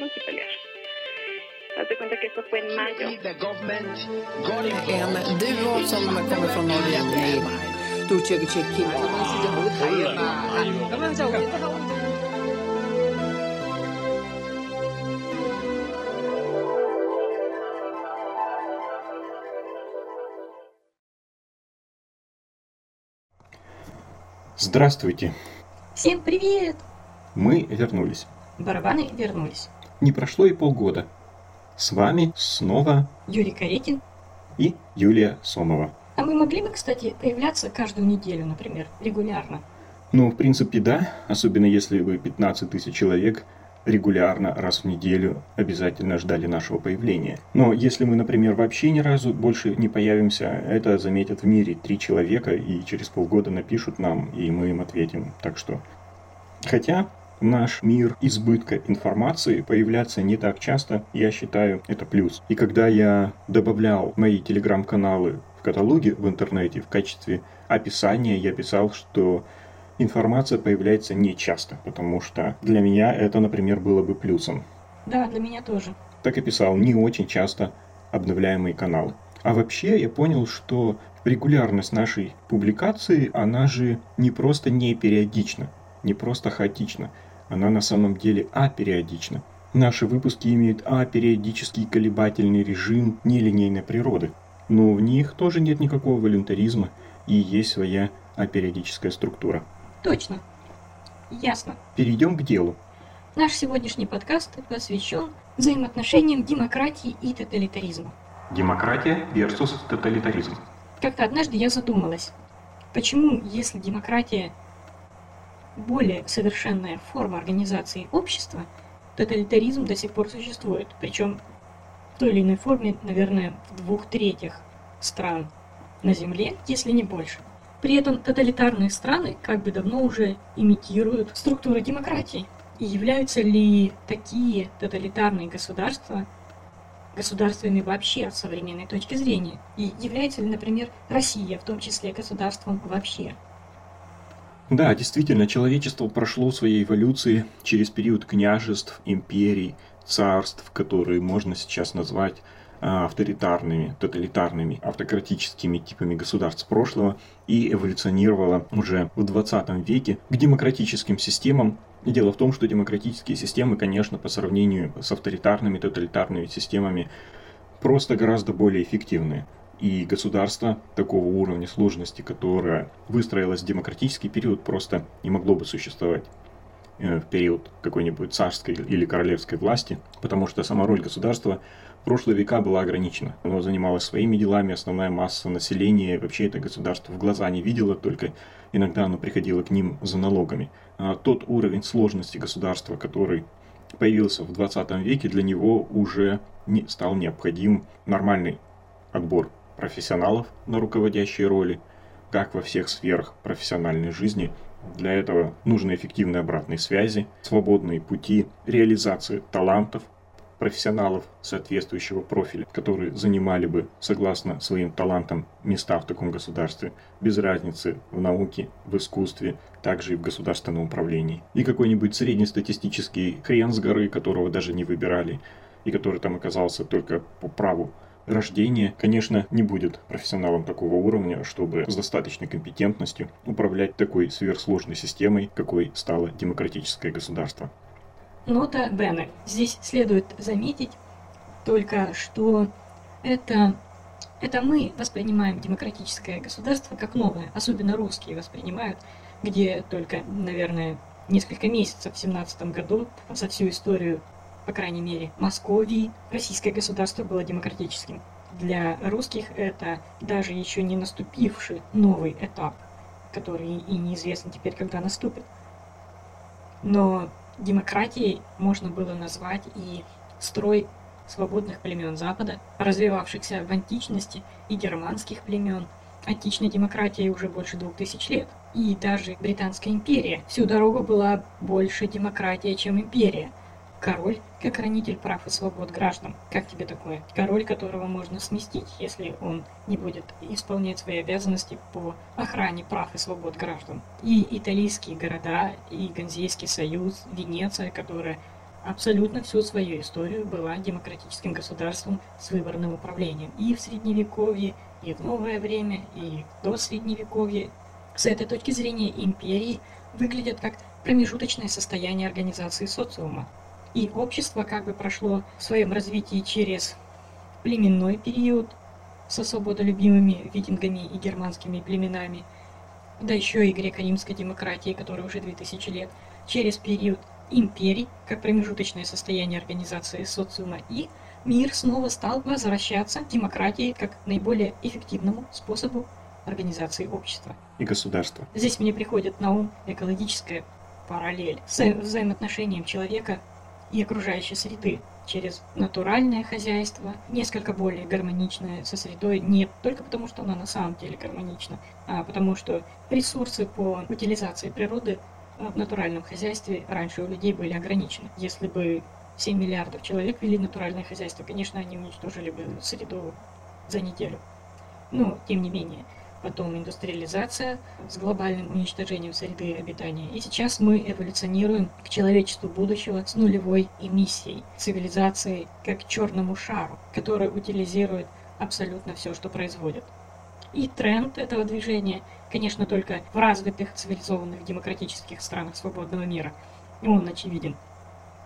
multipelers. Haz cuenta que esto fue en mayo. En duo som kommer från Norge. Du tycker tycker Здравствуйте, Всем привет! мы вернулись. Барабаны вернулись. Не прошло и полгода. С вами снова Юрий Каретин. и Юлия Сомова. А мы могли бы, кстати, появляться каждую неделю, например, регулярно? Ну, в принципе, да, особенно если вы 15 тысяч человек регулярно раз в неделю обязательно ждали нашего появления. Но если мы, например, вообще ни разу больше не появимся, это заметят в мире три человека и через полгода напишут нам, и мы им ответим. Так что... Хотя наш мир избытка информации появляться не так часто, я считаю, это плюс. И когда я добавлял мои телеграм-каналы в каталоге в интернете в качестве описания, я писал, что информация появляется не часто, потому что для меня это, например, было бы плюсом. Да, для меня тоже. Так и писал, не очень часто обновляемые каналы. А вообще я понял, что регулярность нашей публикации, она же не просто не периодична, не просто хаотична, она на самом деле апериодична. Наши выпуски имеют апериодический колебательный режим нелинейной природы, но в них тоже нет никакого волюнтаризма и есть своя апериодическая структура. Точно. Ясно. Перейдем к делу. Наш сегодняшний подкаст посвящен взаимоотношениям демократии и тоталитаризма. Демократия versus тоталитаризм. Как-то однажды я задумалась, почему, если демократия более совершенная форма организации общества, тоталитаризм до сих пор существует, причем в той или иной форме, наверное, в двух третьих стран на Земле, если не больше. При этом тоталитарные страны как бы давно уже имитируют структуры демократии. И являются ли такие тоталитарные государства государствами вообще с современной точки зрения? И является ли, например, Россия в том числе государством вообще? Да, действительно, человечество прошло своей эволюции через период княжеств, империй, царств, которые можно сейчас назвать а, авторитарными, тоталитарными, автократическими типами государств прошлого и эволюционировало уже в 20 веке к демократическим системам. Дело в том, что демократические системы, конечно, по сравнению с авторитарными, тоталитарными системами, просто гораздо более эффективные. И государство такого уровня сложности, которое выстроилось в демократический период, просто не могло бы существовать э, в период какой-нибудь царской или королевской власти, потому что сама роль государства в прошлые века была ограничена. Оно занималось своими делами, основная масса населения вообще это государство в глаза не видела, только иногда оно приходило к ним за налогами. А тот уровень сложности государства, который появился в 20 веке, для него уже не стал необходим нормальный отбор профессионалов на руководящие роли, как во всех сферах профессиональной жизни. Для этого нужны эффективные обратные связи, свободные пути реализации талантов профессионалов соответствующего профиля, которые занимали бы, согласно своим талантам, места в таком государстве, без разницы в науке, в искусстве, также и в государственном управлении. И какой-нибудь среднестатистический хрен с горы, которого даже не выбирали, и который там оказался только по праву рождения, конечно, не будет профессионалом такого уровня, чтобы с достаточной компетентностью управлять такой сверхсложной системой, какой стало демократическое государство. Нота Бене. Здесь следует заметить только, что это, это мы воспринимаем демократическое государство как новое, особенно русские воспринимают, где только, наверное, несколько месяцев в 17 году за всю историю, по крайней мере, Московии, российское государство было демократическим. Для русских это даже еще не наступивший новый этап, который и неизвестно теперь, когда наступит. Но демократией можно было назвать и строй свободных племен Запада, развивавшихся в античности и германских племен. Античной демократии уже больше двух тысяч лет. И даже Британская империя всю дорогу была больше демократия, чем империя. Король как хранитель прав и свобод граждан. Как тебе такое? Король, которого можно сместить, если он не будет исполнять свои обязанности по охране прав и свобод граждан. И итальянские города, и Ганзейский союз, Венеция, которая абсолютно всю свою историю была демократическим государством с выборным управлением. И в Средневековье, и в новое время, и до Средневековья. С этой точки зрения империи выглядят как промежуточное состояние организации социума. И общество как бы прошло в своем развитии через племенной период со свободолюбимыми викингами и германскими племенами, да еще и греко-римской демократии, которая уже 2000 лет, через период империй, как промежуточное состояние организации социума, и мир снова стал возвращаться к демократии как наиболее эффективному способу организации общества. И государства. Здесь мне приходит на ум экологическая параллель с взаимоотношением человека и окружающей среды через натуральное хозяйство, несколько более гармоничное со средой, не только потому, что оно на самом деле гармонично, а потому что ресурсы по утилизации природы в натуральном хозяйстве раньше у людей были ограничены. Если бы 7 миллиардов человек вели натуральное хозяйство, конечно, они уничтожили бы среду за неделю. Но, тем не менее, потом индустриализация с глобальным уничтожением среды обитания. И сейчас мы эволюционируем к человечеству будущего с нулевой эмиссией, цивилизацией как черному шару, который утилизирует абсолютно все, что производит. И тренд этого движения, конечно, только в развитых цивилизованных демократических странах свободного мира. Он очевиден.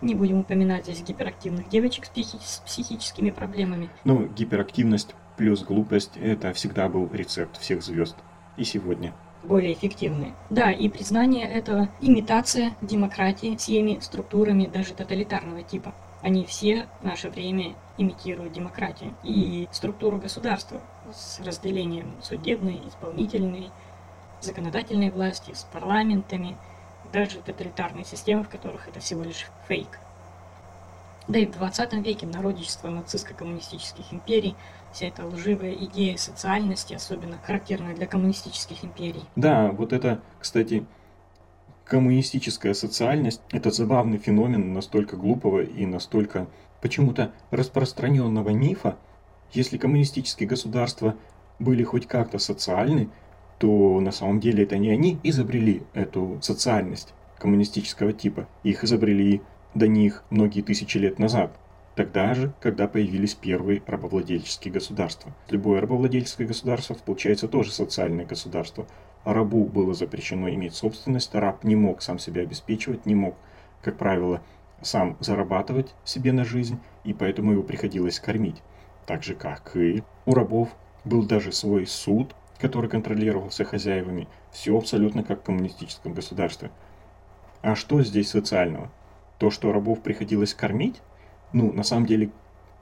Не будем упоминать здесь гиперактивных девочек с, с психическими проблемами. Ну, гиперактивность плюс глупость – это всегда был рецепт всех звезд. И сегодня. более эффективные. Да, и признание этого имитация демократии всеми структурами даже тоталитарного типа. Они все в наше время имитируют демократию и структуру государства с разделением судебной, исполнительной, законодательной власти, с парламентами, даже тоталитарные системы, в которых это всего лишь фейк. Да и в 20 веке народничество нацистско-коммунистических империй, вся эта лживая идея социальности, особенно характерная для коммунистических империй. Да, вот это, кстати, коммунистическая социальность – это забавный феномен настолько глупого и настолько почему-то распространенного мифа. Если коммунистические государства были хоть как-то социальны, то на самом деле это не они изобрели эту социальность коммунистического типа. Их изобрели до них многие тысячи лет назад. Тогда же, когда появились первые рабовладельческие государства. Любое рабовладельческое государство получается тоже социальное государство. Рабу было запрещено иметь собственность, раб не мог сам себя обеспечивать, не мог, как правило, сам зарабатывать себе на жизнь, и поэтому его приходилось кормить. Так же, как и у рабов был даже свой суд, который контролировался хозяевами. Все абсолютно как в коммунистическом государстве. А что здесь социального? То, что рабов приходилось кормить? Ну, на самом деле,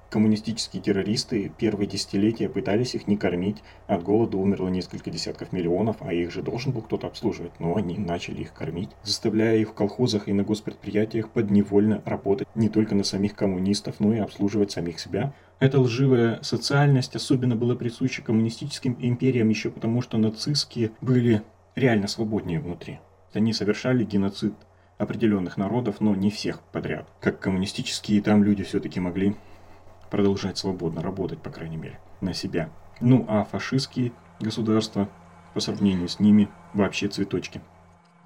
коммунистические террористы первые десятилетия пытались их не кормить. От голода умерло несколько десятков миллионов, а их же должен был кто-то обслуживать. Но они начали их кормить, заставляя их в колхозах и на госпредприятиях подневольно работать не только на самих коммунистов, но и обслуживать самих себя. Эта лживая социальность особенно была присуща коммунистическим империям еще потому, что нацистские были реально свободнее внутри. Они совершали геноцид определенных народов, но не всех подряд. Как коммунистические там люди все-таки могли продолжать свободно работать, по крайней мере, на себя. Ну а фашистские государства по сравнению с ними вообще цветочки.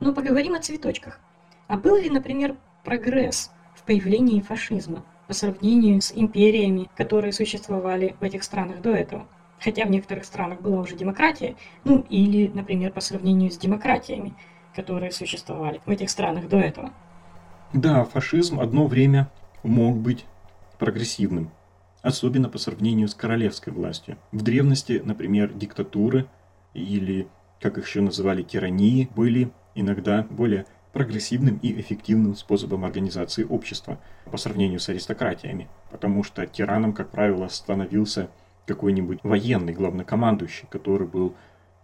Но поговорим о цветочках. А был ли, например, прогресс в появлении фашизма по сравнению с империями, которые существовали в этих странах до этого? Хотя в некоторых странах была уже демократия, ну или, например, по сравнению с демократиями, которые существовали в этих странах до этого. Да, фашизм одно время мог быть прогрессивным, особенно по сравнению с королевской властью. В древности, например, диктатуры или, как их еще называли, тирании, были иногда более прогрессивным и эффективным способом организации общества по сравнению с аристократиями, потому что тираном, как правило, становился какой-нибудь военный главнокомандующий, который был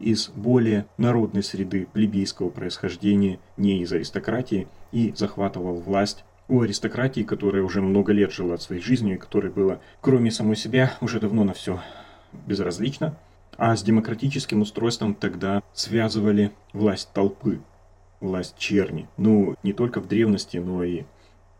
из более народной среды плебейского происхождения, не из аристократии, и захватывал власть у аристократии, которая уже много лет жила своей жизнью, и которой было, кроме самой себя, уже давно на все безразлично. А с демократическим устройством тогда связывали власть толпы, власть черни. Ну, не только в древности, но и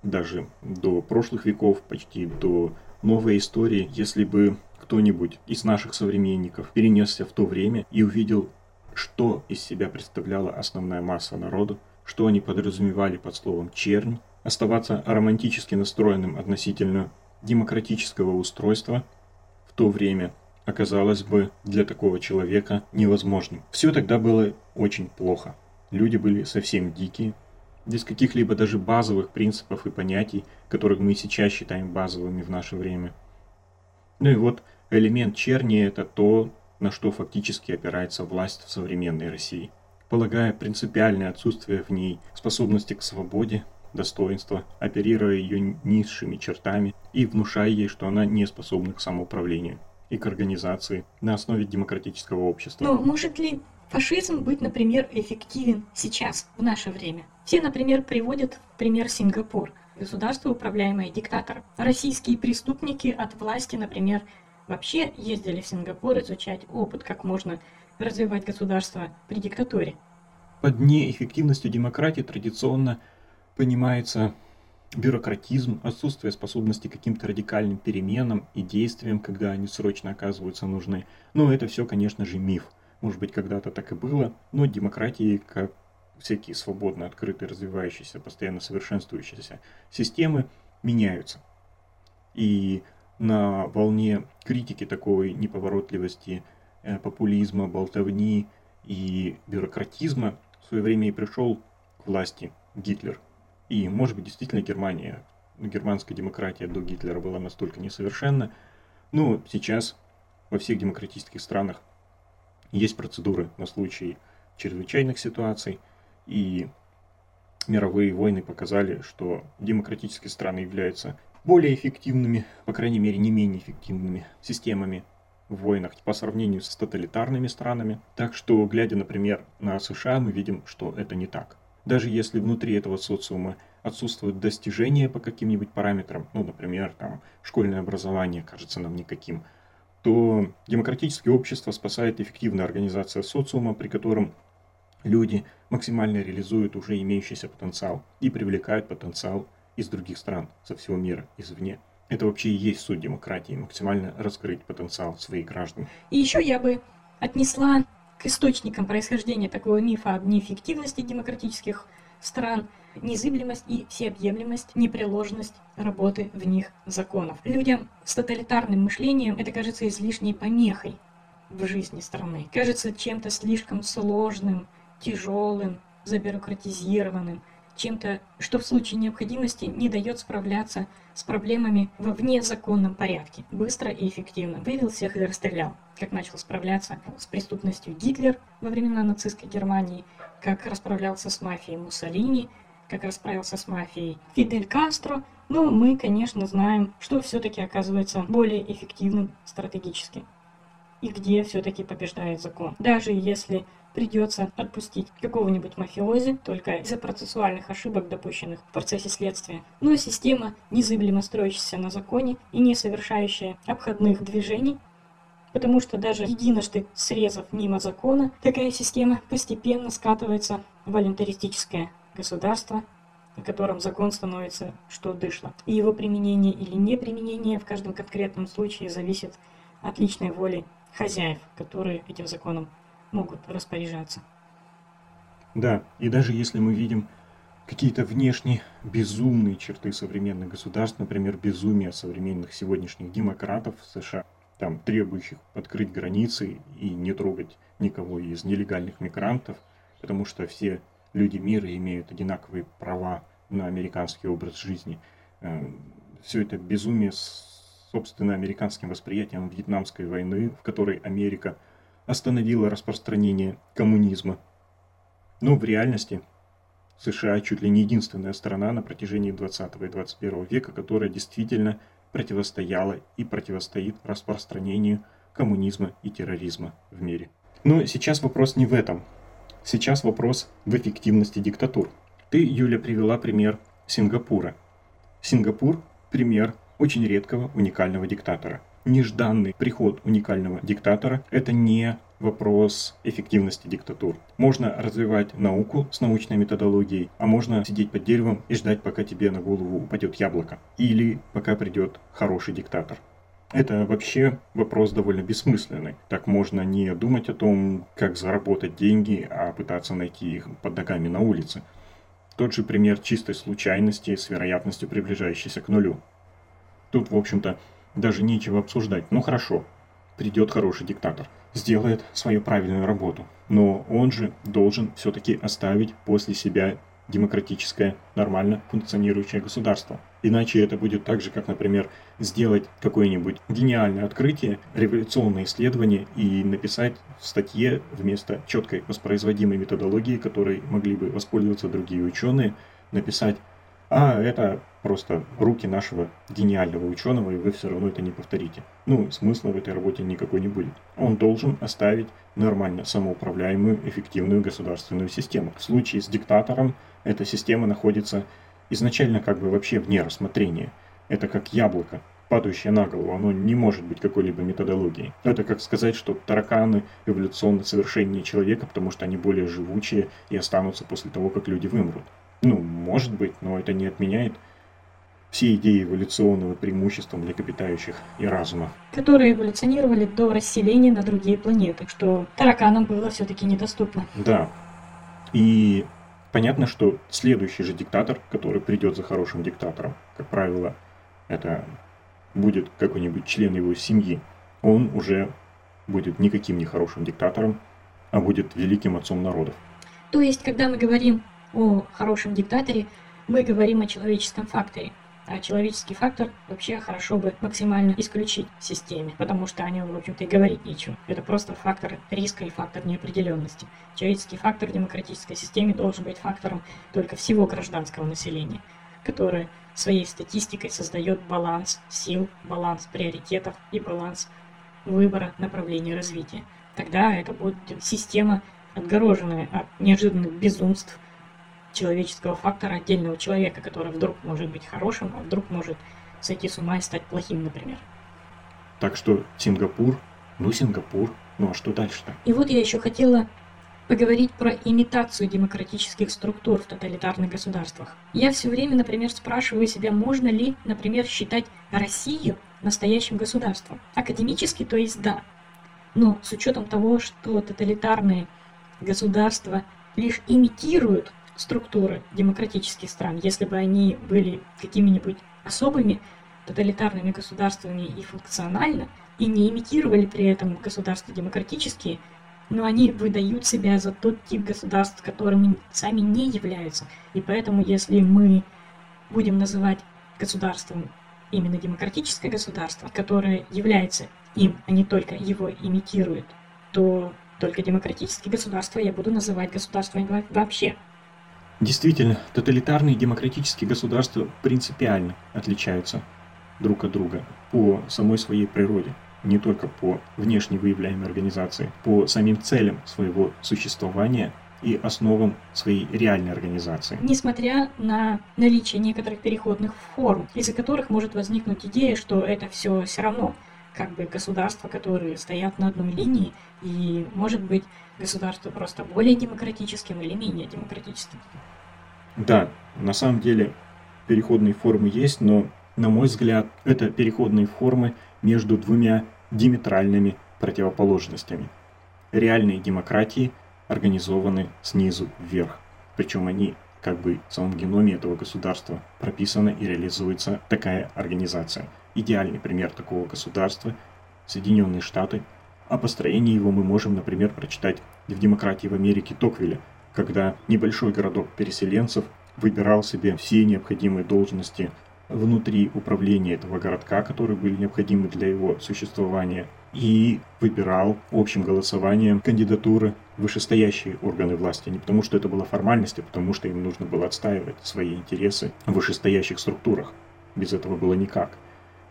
даже до прошлых веков, почти до новой истории, если бы кто-нибудь из наших современников перенесся в то время и увидел, что из себя представляла основная масса народа, что они подразумевали под словом «чернь», оставаться романтически настроенным относительно демократического устройства в то время оказалось бы для такого человека невозможным. Все тогда было очень плохо. Люди были совсем дикие, без каких-либо даже базовых принципов и понятий, которых мы сейчас считаем базовыми в наше время. Ну и вот элемент черни – это то, на что фактически опирается власть в современной России. Полагая принципиальное отсутствие в ней способности к свободе, достоинства, оперируя ее низшими чертами и внушая ей, что она не способна к самоуправлению и к организации на основе демократического общества. Но может ли фашизм быть, например, эффективен сейчас, в наше время? Все, например, приводят пример Сингапур, государство, управляемое диктатором. Российские преступники от власти, например, вообще ездили в Сингапур изучать опыт, как можно развивать государство при диктатуре. Под неэффективностью демократии традиционно понимается бюрократизм, отсутствие способности к каким-то радикальным переменам и действиям, когда они срочно оказываются нужны. Но это все, конечно же, миф. Может быть, когда-то так и было, но демократии, как всякие свободно, открытые, развивающиеся, постоянно совершенствующиеся системы, меняются. И на волне критики такой неповоротливости, э, популизма, болтовни и бюрократизма в свое время и пришел к власти Гитлер – и, может быть, действительно Германия, германская демократия до Гитлера была настолько несовершенна. Но сейчас во всех демократических странах есть процедуры на случай чрезвычайных ситуаций. И мировые войны показали, что демократические страны являются более эффективными, по крайней мере, не менее эффективными системами в войнах по сравнению с тоталитарными странами. Так что, глядя, например, на США, мы видим, что это не так даже если внутри этого социума отсутствуют достижения по каким-нибудь параметрам, ну, например, там, школьное образование кажется нам никаким, то демократическое общество спасает эффективная организация социума, при котором люди максимально реализуют уже имеющийся потенциал и привлекают потенциал из других стран, со всего мира, извне. Это вообще и есть суть демократии, максимально раскрыть потенциал своих граждан. И еще я бы отнесла к источникам происхождения такого мифа об неэффективности демократических стран, незыблемость и всеобъемлемость, непреложность работы в них законов. Людям с тоталитарным мышлением это кажется излишней помехой в жизни страны. Кажется чем-то слишком сложным, тяжелым, забюрократизированным, чем-то, что в случае необходимости не дает справляться с проблемами во внезаконном порядке, быстро и эффективно. Вывел всех и расстрелял. Как начал справляться с преступностью Гитлер во времена нацистской Германии, как расправлялся с мафией Муссолини, как расправился с мафией Фидель Кастро. Но мы, конечно, знаем, что все-таки оказывается более эффективным стратегически. И где все-таки побеждает закон. Даже если придется отпустить какого-нибудь мафиози только из-за процессуальных ошибок, допущенных в процессе следствия. Но система, незыблемо строящаяся на законе и не совершающая обходных движений, потому что даже единожды срезав мимо закона, такая система постепенно скатывается в волюнтаристическое государство, на котором закон становится что дышло. И его применение или неприменение в каждом конкретном случае зависит от личной воли хозяев, которые этим законом могут распоряжаться. Да, и даже если мы видим какие-то внешне безумные черты современных государств, например, безумие современных сегодняшних демократов в США, там, требующих открыть границы и не трогать никого из нелегальных мигрантов, потому что все люди мира имеют одинаковые права на американский образ жизни. Э, Все это безумие с собственно американским восприятием Вьетнамской войны, в которой Америка – остановила распространение коммунизма. Но в реальности США чуть ли не единственная страна на протяжении 20 и 21 века, которая действительно противостояла и противостоит распространению коммунизма и терроризма в мире. Но сейчас вопрос не в этом. Сейчас вопрос в эффективности диктатур. Ты, Юля, привела пример Сингапура. Сингапур – пример очень редкого уникального диктатора – нежданный приход уникального диктатора – это не вопрос эффективности диктатур. Можно развивать науку с научной методологией, а можно сидеть под деревом и ждать, пока тебе на голову упадет яблоко. Или пока придет хороший диктатор. Это вообще вопрос довольно бессмысленный. Так можно не думать о том, как заработать деньги, а пытаться найти их под ногами на улице. Тот же пример чистой случайности с вероятностью приближающейся к нулю. Тут, в общем-то, даже нечего обсуждать. Ну хорошо, придет хороший диктатор, сделает свою правильную работу. Но он же должен все-таки оставить после себя демократическое, нормально функционирующее государство. Иначе это будет так же, как, например, сделать какое-нибудь гениальное открытие, революционное исследование и написать в статье вместо четкой воспроизводимой методологии, которой могли бы воспользоваться другие ученые, написать а это просто руки нашего гениального ученого, и вы все равно это не повторите. Ну, смысла в этой работе никакой не будет. Он должен оставить нормально самоуправляемую, эффективную государственную систему. В случае с диктатором эта система находится изначально как бы вообще вне рассмотрения. Это как яблоко, падающее на голову, оно не может быть какой-либо методологией. Это как сказать, что тараканы эволюционно совершеннее человека, потому что они более живучие и останутся после того, как люди вымрут. Ну, может быть, но это не отменяет все идеи эволюционного преимущества млекопитающих и разума. Которые эволюционировали до расселения на другие планеты, что тараканам было все-таки недоступно. Да. И понятно, что следующий же диктатор, который придет за хорошим диктатором, как правило, это будет какой-нибудь член его семьи, он уже будет никаким не хорошим диктатором, а будет великим отцом народов. То есть, когда мы говорим о хорошем диктаторе, мы говорим о человеческом факторе. А человеческий фактор вообще хорошо бы максимально исключить в системе, потому что о нем, в общем-то, и говорить нечего. Это просто фактор риска и фактор неопределенности. Человеческий фактор в демократической системе должен быть фактором только всего гражданского населения, которое своей статистикой создает баланс сил, баланс приоритетов и баланс выбора направления развития. Тогда это будет система, отгороженная от неожиданных безумств, человеческого фактора отдельного человека, который вдруг может быть хорошим, а вдруг может сойти с ума и стать плохим, например. Так что Сингапур, ну Сингапур, ну а что дальше-то? И вот я еще хотела поговорить про имитацию демократических структур в тоталитарных государствах. Я все время, например, спрашиваю себя, можно ли, например, считать Россию настоящим государством. Академически, то есть да. Но с учетом того, что тоталитарные государства лишь имитируют структуры демократических стран, если бы они были какими-нибудь особыми тоталитарными государствами и функционально, и не имитировали при этом государства демократические, но они выдают себя за тот тип государств, которыми сами не являются. И поэтому, если мы будем называть государством именно демократическое государство, которое является им, а не только его имитирует, то только демократические государства я буду называть государствами вообще. Действительно, тоталитарные демократические государства принципиально отличаются друг от друга по самой своей природе, не только по внешне выявляемой организации, по самим целям своего существования и основам своей реальной организации. Несмотря на наличие некоторых переходных форм, из-за которых может возникнуть идея, что это все все равно как бы государства, которые стоят на одной линии, и может быть государство просто более демократическим или менее демократическим. Да, на самом деле переходные формы есть, но, на мой взгляд, это переходные формы между двумя диаметральными противоположностями. Реальные демократии организованы снизу вверх, причем они как бы в самом геноме этого государства прописана и реализуется такая организация. Идеальный пример такого государства – Соединенные Штаты. О построении его мы можем, например, прочитать в «Демократии в Америке» Токвилля, когда небольшой городок переселенцев выбирал себе все необходимые должности внутри управления этого городка, которые были необходимы для его существования, и выбирал общим голосованием кандидатуры вышестоящие органы власти. Не потому, что это была формальность, а потому, что им нужно было отстаивать свои интересы в вышестоящих структурах. Без этого было никак.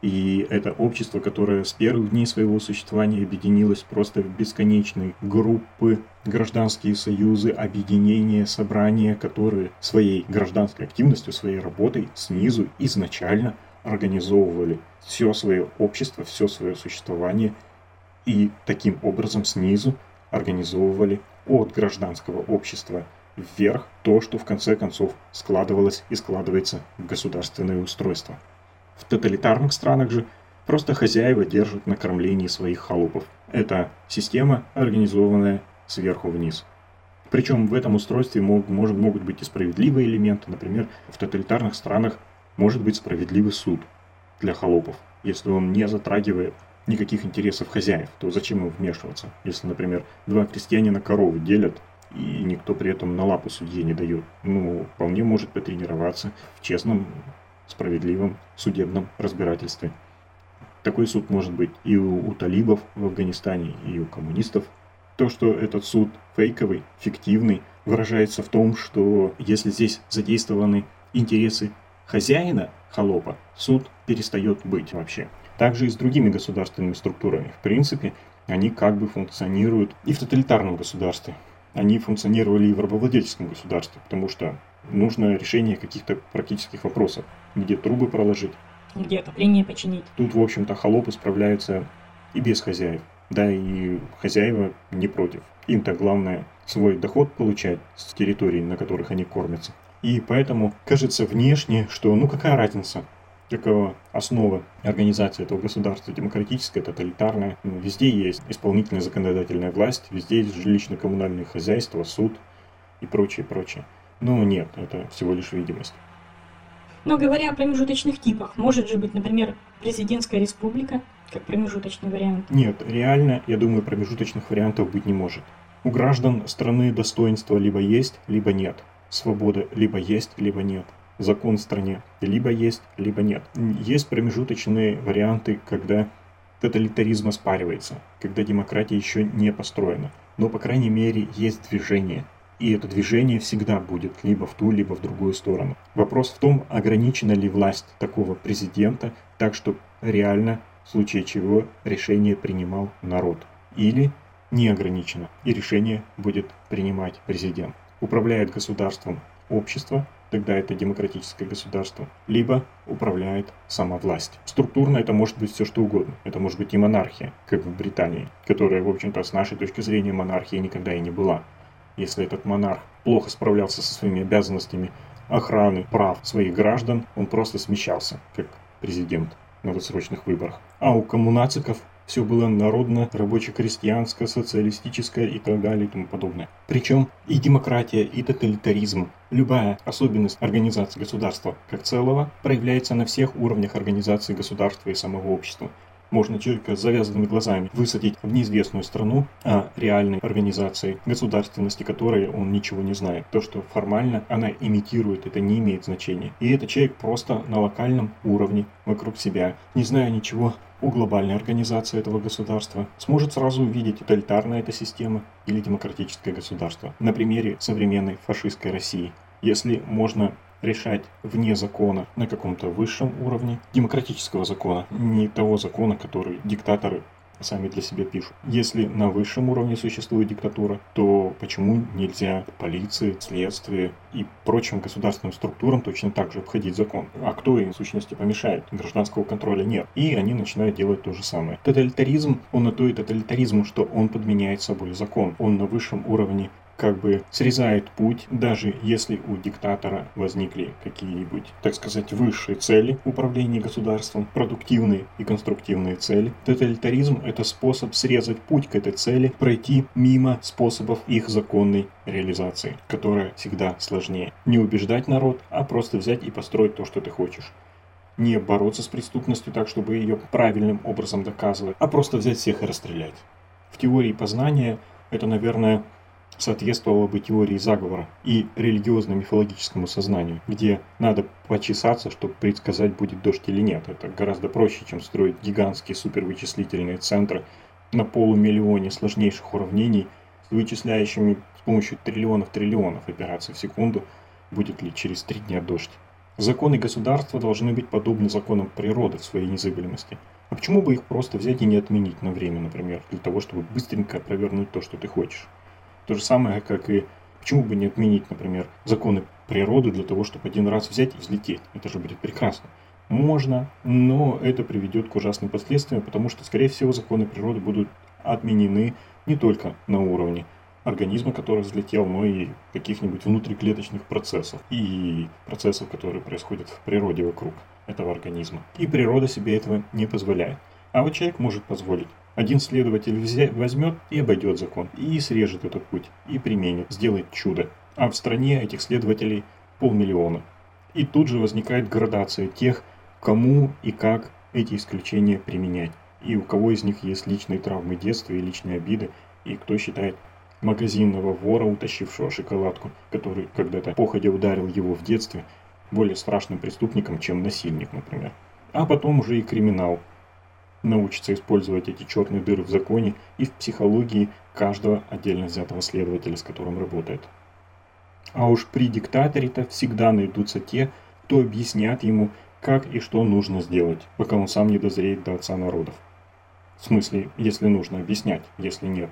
И это общество, которое с первых дней своего существования объединилось просто в бесконечные группы, гражданские союзы, объединения, собрания, которые своей гражданской активностью, своей работой снизу изначально организовывали все свое общество, все свое существование и таким образом снизу организовывали от гражданского общества вверх то, что в конце концов складывалось и складывается в государственное устройство. В тоталитарных странах же просто хозяева держат на кормлении своих холопов. Это система, организованная сверху вниз. Причем в этом устройстве мог, может, могут быть и справедливые элементы. Например, в тоталитарных странах может быть справедливый суд для холопов, если он не затрагивает никаких интересов хозяев, то зачем им вмешиваться? Если, например, два крестьянина коровы делят, и никто при этом на лапу судье не дает. Ну, вполне может потренироваться в честном, справедливом судебном разбирательстве. Такой суд может быть и у, у талибов в Афганистане, и у коммунистов. То, что этот суд фейковый, фиктивный, выражается в том, что если здесь задействованы интересы хозяина, холопа, суд перестает быть вообще. Также и с другими государственными структурами. В принципе, они как бы функционируют и в тоталитарном государстве. Они функционировали и в рабовладельческом государстве, потому что нужно решение каких-то практических вопросов. Где трубы проложить, где отопление починить. Тут, в общем-то, холопы справляются и без хозяев. Да, и хозяева не против. Им-то главное свой доход получать с территорий, на которых они кормятся. И поэтому кажется внешне, что ну какая разница, какова основа организации этого государства, демократическая, тоталитарная. Ну, везде есть исполнительная законодательная власть, везде есть жилищно-коммунальное хозяйство, суд и прочее, прочее. Но нет, это всего лишь видимость. Но говоря о промежуточных типах, может же быть, например, президентская республика, как промежуточный вариант? Нет, реально, я думаю, промежуточных вариантов быть не может. У граждан страны достоинства либо есть, либо нет. Свобода либо есть, либо нет. Закон в стране либо есть, либо нет. Есть промежуточные варианты, когда тоталитаризм оспаривается, когда демократия еще не построена. Но, по крайней мере, есть движение. И это движение всегда будет либо в ту, либо в другую сторону. Вопрос в том, ограничена ли власть такого президента, так что реально, в случае чего, решение принимал народ. Или не ограничено, и решение будет принимать президент управляет государством общество, тогда это демократическое государство, либо управляет сама власть. Структурно это может быть все что угодно. Это может быть и монархия, как в Британии, которая, в общем-то, с нашей точки зрения монархия никогда и не была. Если этот монарх плохо справлялся со своими обязанностями охраны прав своих граждан, он просто смещался, как президент на досрочных выборах. А у коммунациков все было народно, рабоче-крестьянское, социалистическое и так далее и тому подобное. Причем и демократия, и тоталитаризм, любая особенность организации государства как целого проявляется на всех уровнях организации государства и самого общества можно человека с завязанными глазами высадить в неизвестную страну о реальной организации государственности, которой он ничего не знает. То, что формально она имитирует, это не имеет значения. И этот человек просто на локальном уровне вокруг себя, не зная ничего о глобальной организации этого государства, сможет сразу увидеть, тоталитарная эта система или демократическое государство. На примере современной фашистской России. Если можно решать вне закона на каком-то высшем уровне демократического закона, не того закона, который диктаторы сами для себя пишут. Если на высшем уровне существует диктатура, то почему нельзя полиции, следствию и прочим государственным структурам точно так же обходить закон? А кто им в сущности помешает? Гражданского контроля нет. И они начинают делать то же самое. Тоталитаризм, он на то и тоталитаризм, что он подменяет собой закон. Он на высшем уровне как бы срезает путь, даже если у диктатора возникли какие-нибудь, так сказать, высшие цели управления государством, продуктивные и конструктивные цели. Тоталитаризм – это способ срезать путь к этой цели, пройти мимо способов их законной реализации, которая всегда сложнее. Не убеждать народ, а просто взять и построить то, что ты хочешь не бороться с преступностью так, чтобы ее правильным образом доказывать, а просто взять всех и расстрелять. В теории познания это, наверное, соответствовало бы теории заговора и религиозно-мифологическому сознанию, где надо почесаться, чтобы предсказать, будет дождь или нет. Это гораздо проще, чем строить гигантские супервычислительные центры на полумиллионе сложнейших уравнений вычисляющими с помощью триллионов-триллионов операций в секунду, будет ли через три дня дождь. Законы государства должны быть подобны законам природы в своей незыблемости. А почему бы их просто взять и не отменить на время, например, для того, чтобы быстренько провернуть то, что ты хочешь? То же самое, как и почему бы не отменить, например, законы природы для того, чтобы один раз взять и взлететь. Это же будет прекрасно. Можно, но это приведет к ужасным последствиям, потому что, скорее всего, законы природы будут отменены не только на уровне организма, который взлетел, но и каких-нибудь внутриклеточных процессов и процессов, которые происходят в природе вокруг этого организма. И природа себе этого не позволяет. А вот человек может позволить. Один следователь возьмет и обойдет закон, и срежет этот путь, и применит, сделает чудо. А в стране этих следователей полмиллиона. И тут же возникает градация тех, кому и как эти исключения применять. И у кого из них есть личные травмы детства и личные обиды, и кто считает магазинного вора, утащившего шоколадку, который когда-то походя ударил его в детстве, более страшным преступником, чем насильник, например. А потом уже и криминал научится использовать эти черные дыры в законе и в психологии каждого отдельно взятого следователя, с которым работает. А уж при диктаторе-то всегда найдутся те, кто объяснят ему, как и что нужно сделать, пока он сам не дозреет до отца народов. В смысле, если нужно объяснять, если нет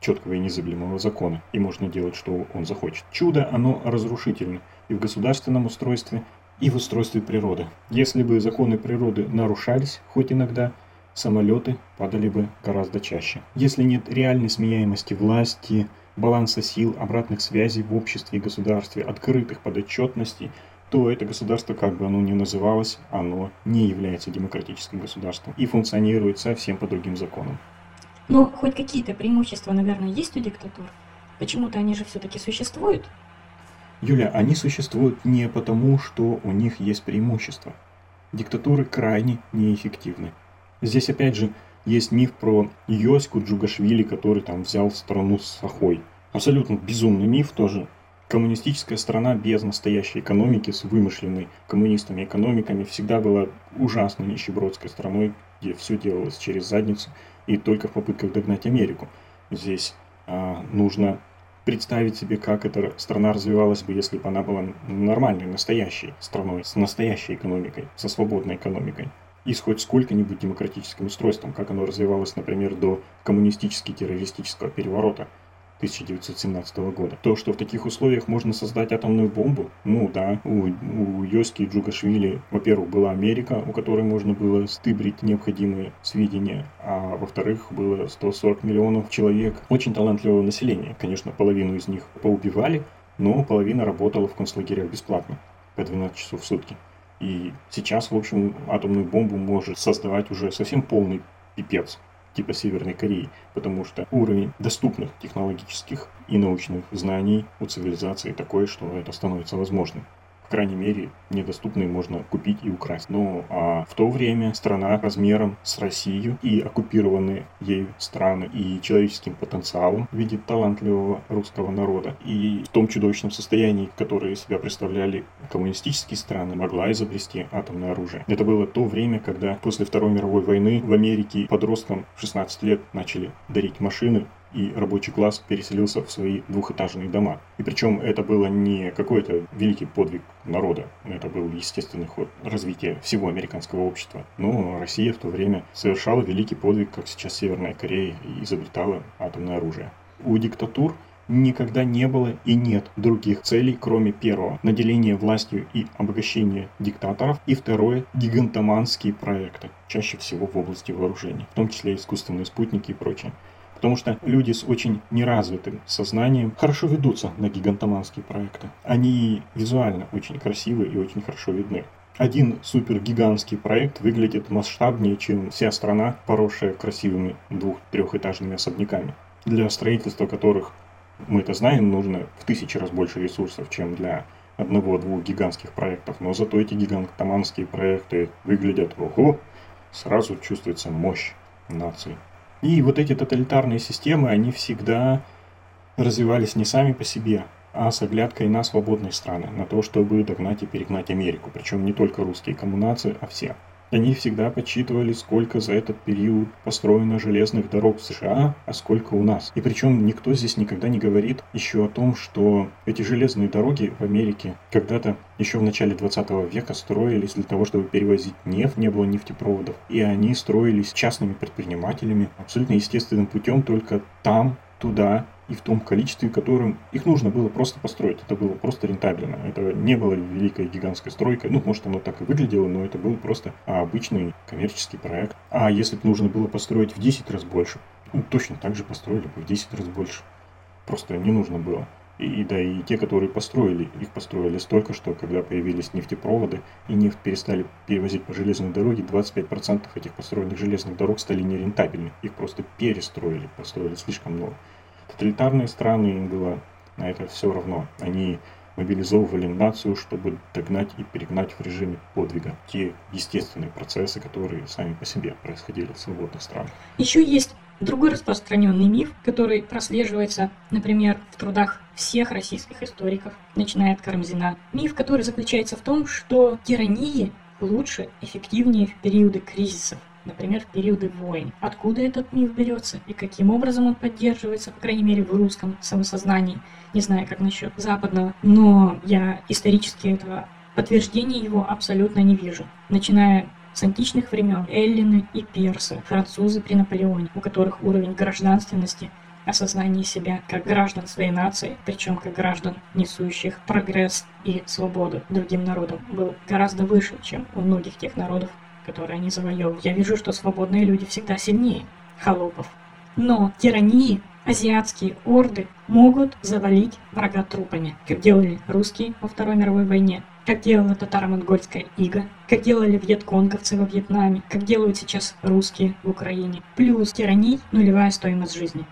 четкого и незыблемого закона, и можно делать, что он захочет. Чудо, оно разрушительно и в государственном устройстве, и в устройстве природы. Если бы законы природы нарушались хоть иногда, самолеты падали бы гораздо чаще. Если нет реальной сменяемости власти, баланса сил, обратных связей в обществе и государстве, открытых подотчетностей, то это государство, как бы оно ни называлось, оно не является демократическим государством и функционирует совсем по другим законам. Но хоть какие-то преимущества, наверное, есть у диктатур. Почему-то они же все-таки существуют. Юля, они существуют не потому, что у них есть преимущества. Диктатуры крайне неэффективны. Здесь опять же есть миф про Йоську Джугашвили, который там взял страну с Сахой. Абсолютно безумный миф тоже. Коммунистическая страна без настоящей экономики, с вымышленной коммунистами экономиками, всегда была ужасно нищебродской страной, где все делалось через задницу и только в попытках догнать Америку. Здесь а, нужно представить себе, как эта страна развивалась бы, если бы она была нормальной, настоящей страной, с настоящей экономикой, со свободной экономикой и с хоть сколько-нибудь демократическим устройством, как оно развивалось, например, до коммунистически-террористического переворота 1917 года. То, что в таких условиях можно создать атомную бомбу, ну да, у, у Йоски и Джугашвили, во-первых, была Америка, у которой можно было стыбрить необходимые сведения, а во-вторых, было 140 миллионов человек очень талантливого населения. Конечно, половину из них поубивали, но половина работала в концлагерях бесплатно по 12 часов в сутки. И сейчас, в общем, атомную бомбу может создавать уже совсем полный пипец, типа Северной Кореи, потому что уровень доступных технологических и научных знаний у цивилизации такой, что это становится возможным крайней мере, недоступные можно купить и украсть. Но а в то время страна размером с Россию и оккупированные ею страны и человеческим потенциалом в виде талантливого русского народа и в том чудовищном состоянии, которое себя представляли коммунистические страны, могла изобрести атомное оружие. Это было то время, когда после Второй мировой войны в Америке подросткам 16 лет начали дарить машины и рабочий класс переселился в свои двухэтажные дома. И причем это было не какой-то великий подвиг народа, это был естественный ход развития всего американского общества. Но Россия в то время совершала великий подвиг, как сейчас Северная Корея, и изобретала атомное оружие. У диктатур никогда не было и нет других целей, кроме первого – наделения властью и обогащения диктаторов, и второе – гигантоманские проекты, чаще всего в области вооружений, в том числе искусственные спутники и прочее. Потому что люди с очень неразвитым сознанием хорошо ведутся на гигантоманские проекты. Они визуально очень красивы и очень хорошо видны. Один супергигантский проект выглядит масштабнее, чем вся страна, поросшая красивыми двух-трехэтажными особняками, для строительства которых, мы это знаем, нужно в тысячи раз больше ресурсов, чем для одного-двух гигантских проектов. Но зато эти гигантоманские проекты выглядят, ого, сразу чувствуется мощь нации. И вот эти тоталитарные системы, они всегда развивались не сами по себе, а с оглядкой на свободные страны, на то, чтобы догнать и перегнать Америку. Причем не только русские коммунации, а все. Они всегда подсчитывали, сколько за этот период построено железных дорог в США, а сколько у нас. И причем никто здесь никогда не говорит еще о том, что эти железные дороги в Америке когда-то еще в начале 20 века строились для того, чтобы перевозить нефть, не было нефтепроводов. И они строились частными предпринимателями абсолютно естественным путем, только там, туда и в том количестве, которым их нужно было просто построить. Это было просто рентабельно. Это не было великой гигантской стройкой. Ну, может, оно так и выглядело, но это был просто обычный коммерческий проект. А если бы нужно было построить в 10 раз больше, ну, точно так же построили бы в 10 раз больше. Просто не нужно было И да, и те, которые построили, их построили столько, что когда появились нефтепроводы и нефть перестали перевозить по железной дороге, 25% этих построенных железных дорог стали нерентабельны. Их просто перестроили, построили слишком много. Тоталитарные страны им было на это все равно. Они мобилизовывали нацию, чтобы догнать и перегнать в режиме подвига те естественные процессы, которые сами по себе происходили в свободных странах. Еще есть другой распространенный миф, который прослеживается, например, в трудах всех российских историков, начиная от Карамзина. Миф, который заключается в том, что тирании лучше, эффективнее в периоды кризисов например, в периоды войн. Откуда этот миф берется и каким образом он поддерживается, по крайней мере, в русском самосознании. Не знаю, как насчет западного, но я исторически этого подтверждения его абсолютно не вижу. Начиная с античных времен эллины и персы, французы при Наполеоне, у которых уровень гражданственности осознание себя как граждан своей нации, причем как граждан, несущих прогресс и свободу другим народам, был гораздо выше, чем у многих тех народов, которые они завоевывают. Я вижу, что свободные люди всегда сильнее холопов. Но тирании азиатские орды могут завалить врага трупами, как делали русские во Второй мировой войне, как делала татаро-монгольская ига, как делали вьетконговцы во Вьетнаме, как делают сейчас русские в Украине. Плюс тираний – нулевая стоимость жизни.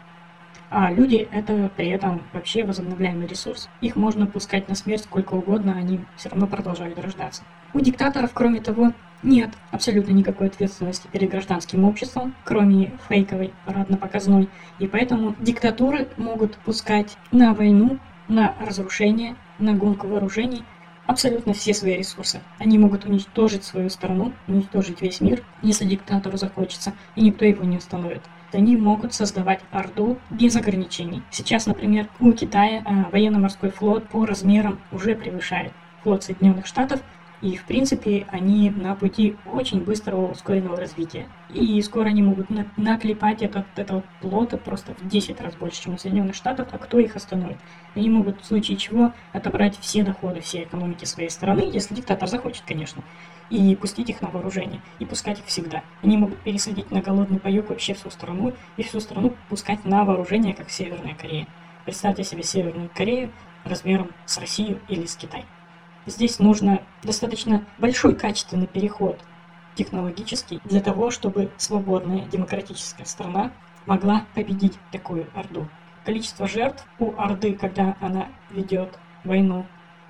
А люди – это при этом вообще возобновляемый ресурс. Их можно пускать на смерть сколько угодно, они все равно продолжают рождаться. У диктаторов, кроме того, нет абсолютно никакой ответственности перед гражданским обществом, кроме фейковой, парадно-показной. И поэтому диктатуры могут пускать на войну, на разрушение, на гонку вооружений абсолютно все свои ресурсы. Они могут уничтожить свою страну, уничтожить весь мир, если диктатору захочется, и никто его не остановит. Они могут создавать Орду без ограничений. Сейчас, например, у Китая э, военно-морской флот по размерам уже превышает флот Соединенных Штатов, и, в принципе, они на пути очень быстрого ускоренного развития. И скоро они могут на наклепать этот, этого плота просто в 10 раз больше, чем у Соединенных Штатов, а кто их остановит? Они могут в случае чего отобрать все доходы всей экономики своей страны, если диктатор захочет, конечно, и пустить их на вооружение, и пускать их всегда. Они могут пересадить на голодный паёк вообще всю страну, и всю страну пускать на вооружение, как Северная Корея. Представьте себе Северную Корею размером с Россию или с Китаем. Здесь нужно достаточно большой качественный переход технологический для того, чтобы свободная демократическая страна могла победить такую Орду. Количество жертв у Орды, когда она ведет войну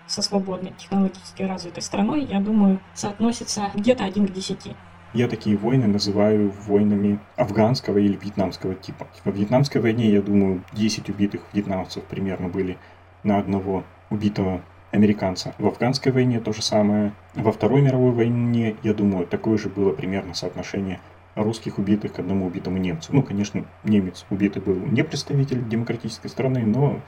со свободной технологически развитой страной, я думаю, соотносится где-то один к десяти. Я такие войны называю войнами афганского или вьетнамского типа. Во вьетнамской войне, я думаю, 10 убитых вьетнамцев примерно были на одного убитого американца. В афганской войне то же самое. Во Второй мировой войне, я думаю, такое же было примерно соотношение русских убитых к одному убитому немцу. Ну, конечно, немец убитый был не представитель демократической страны, но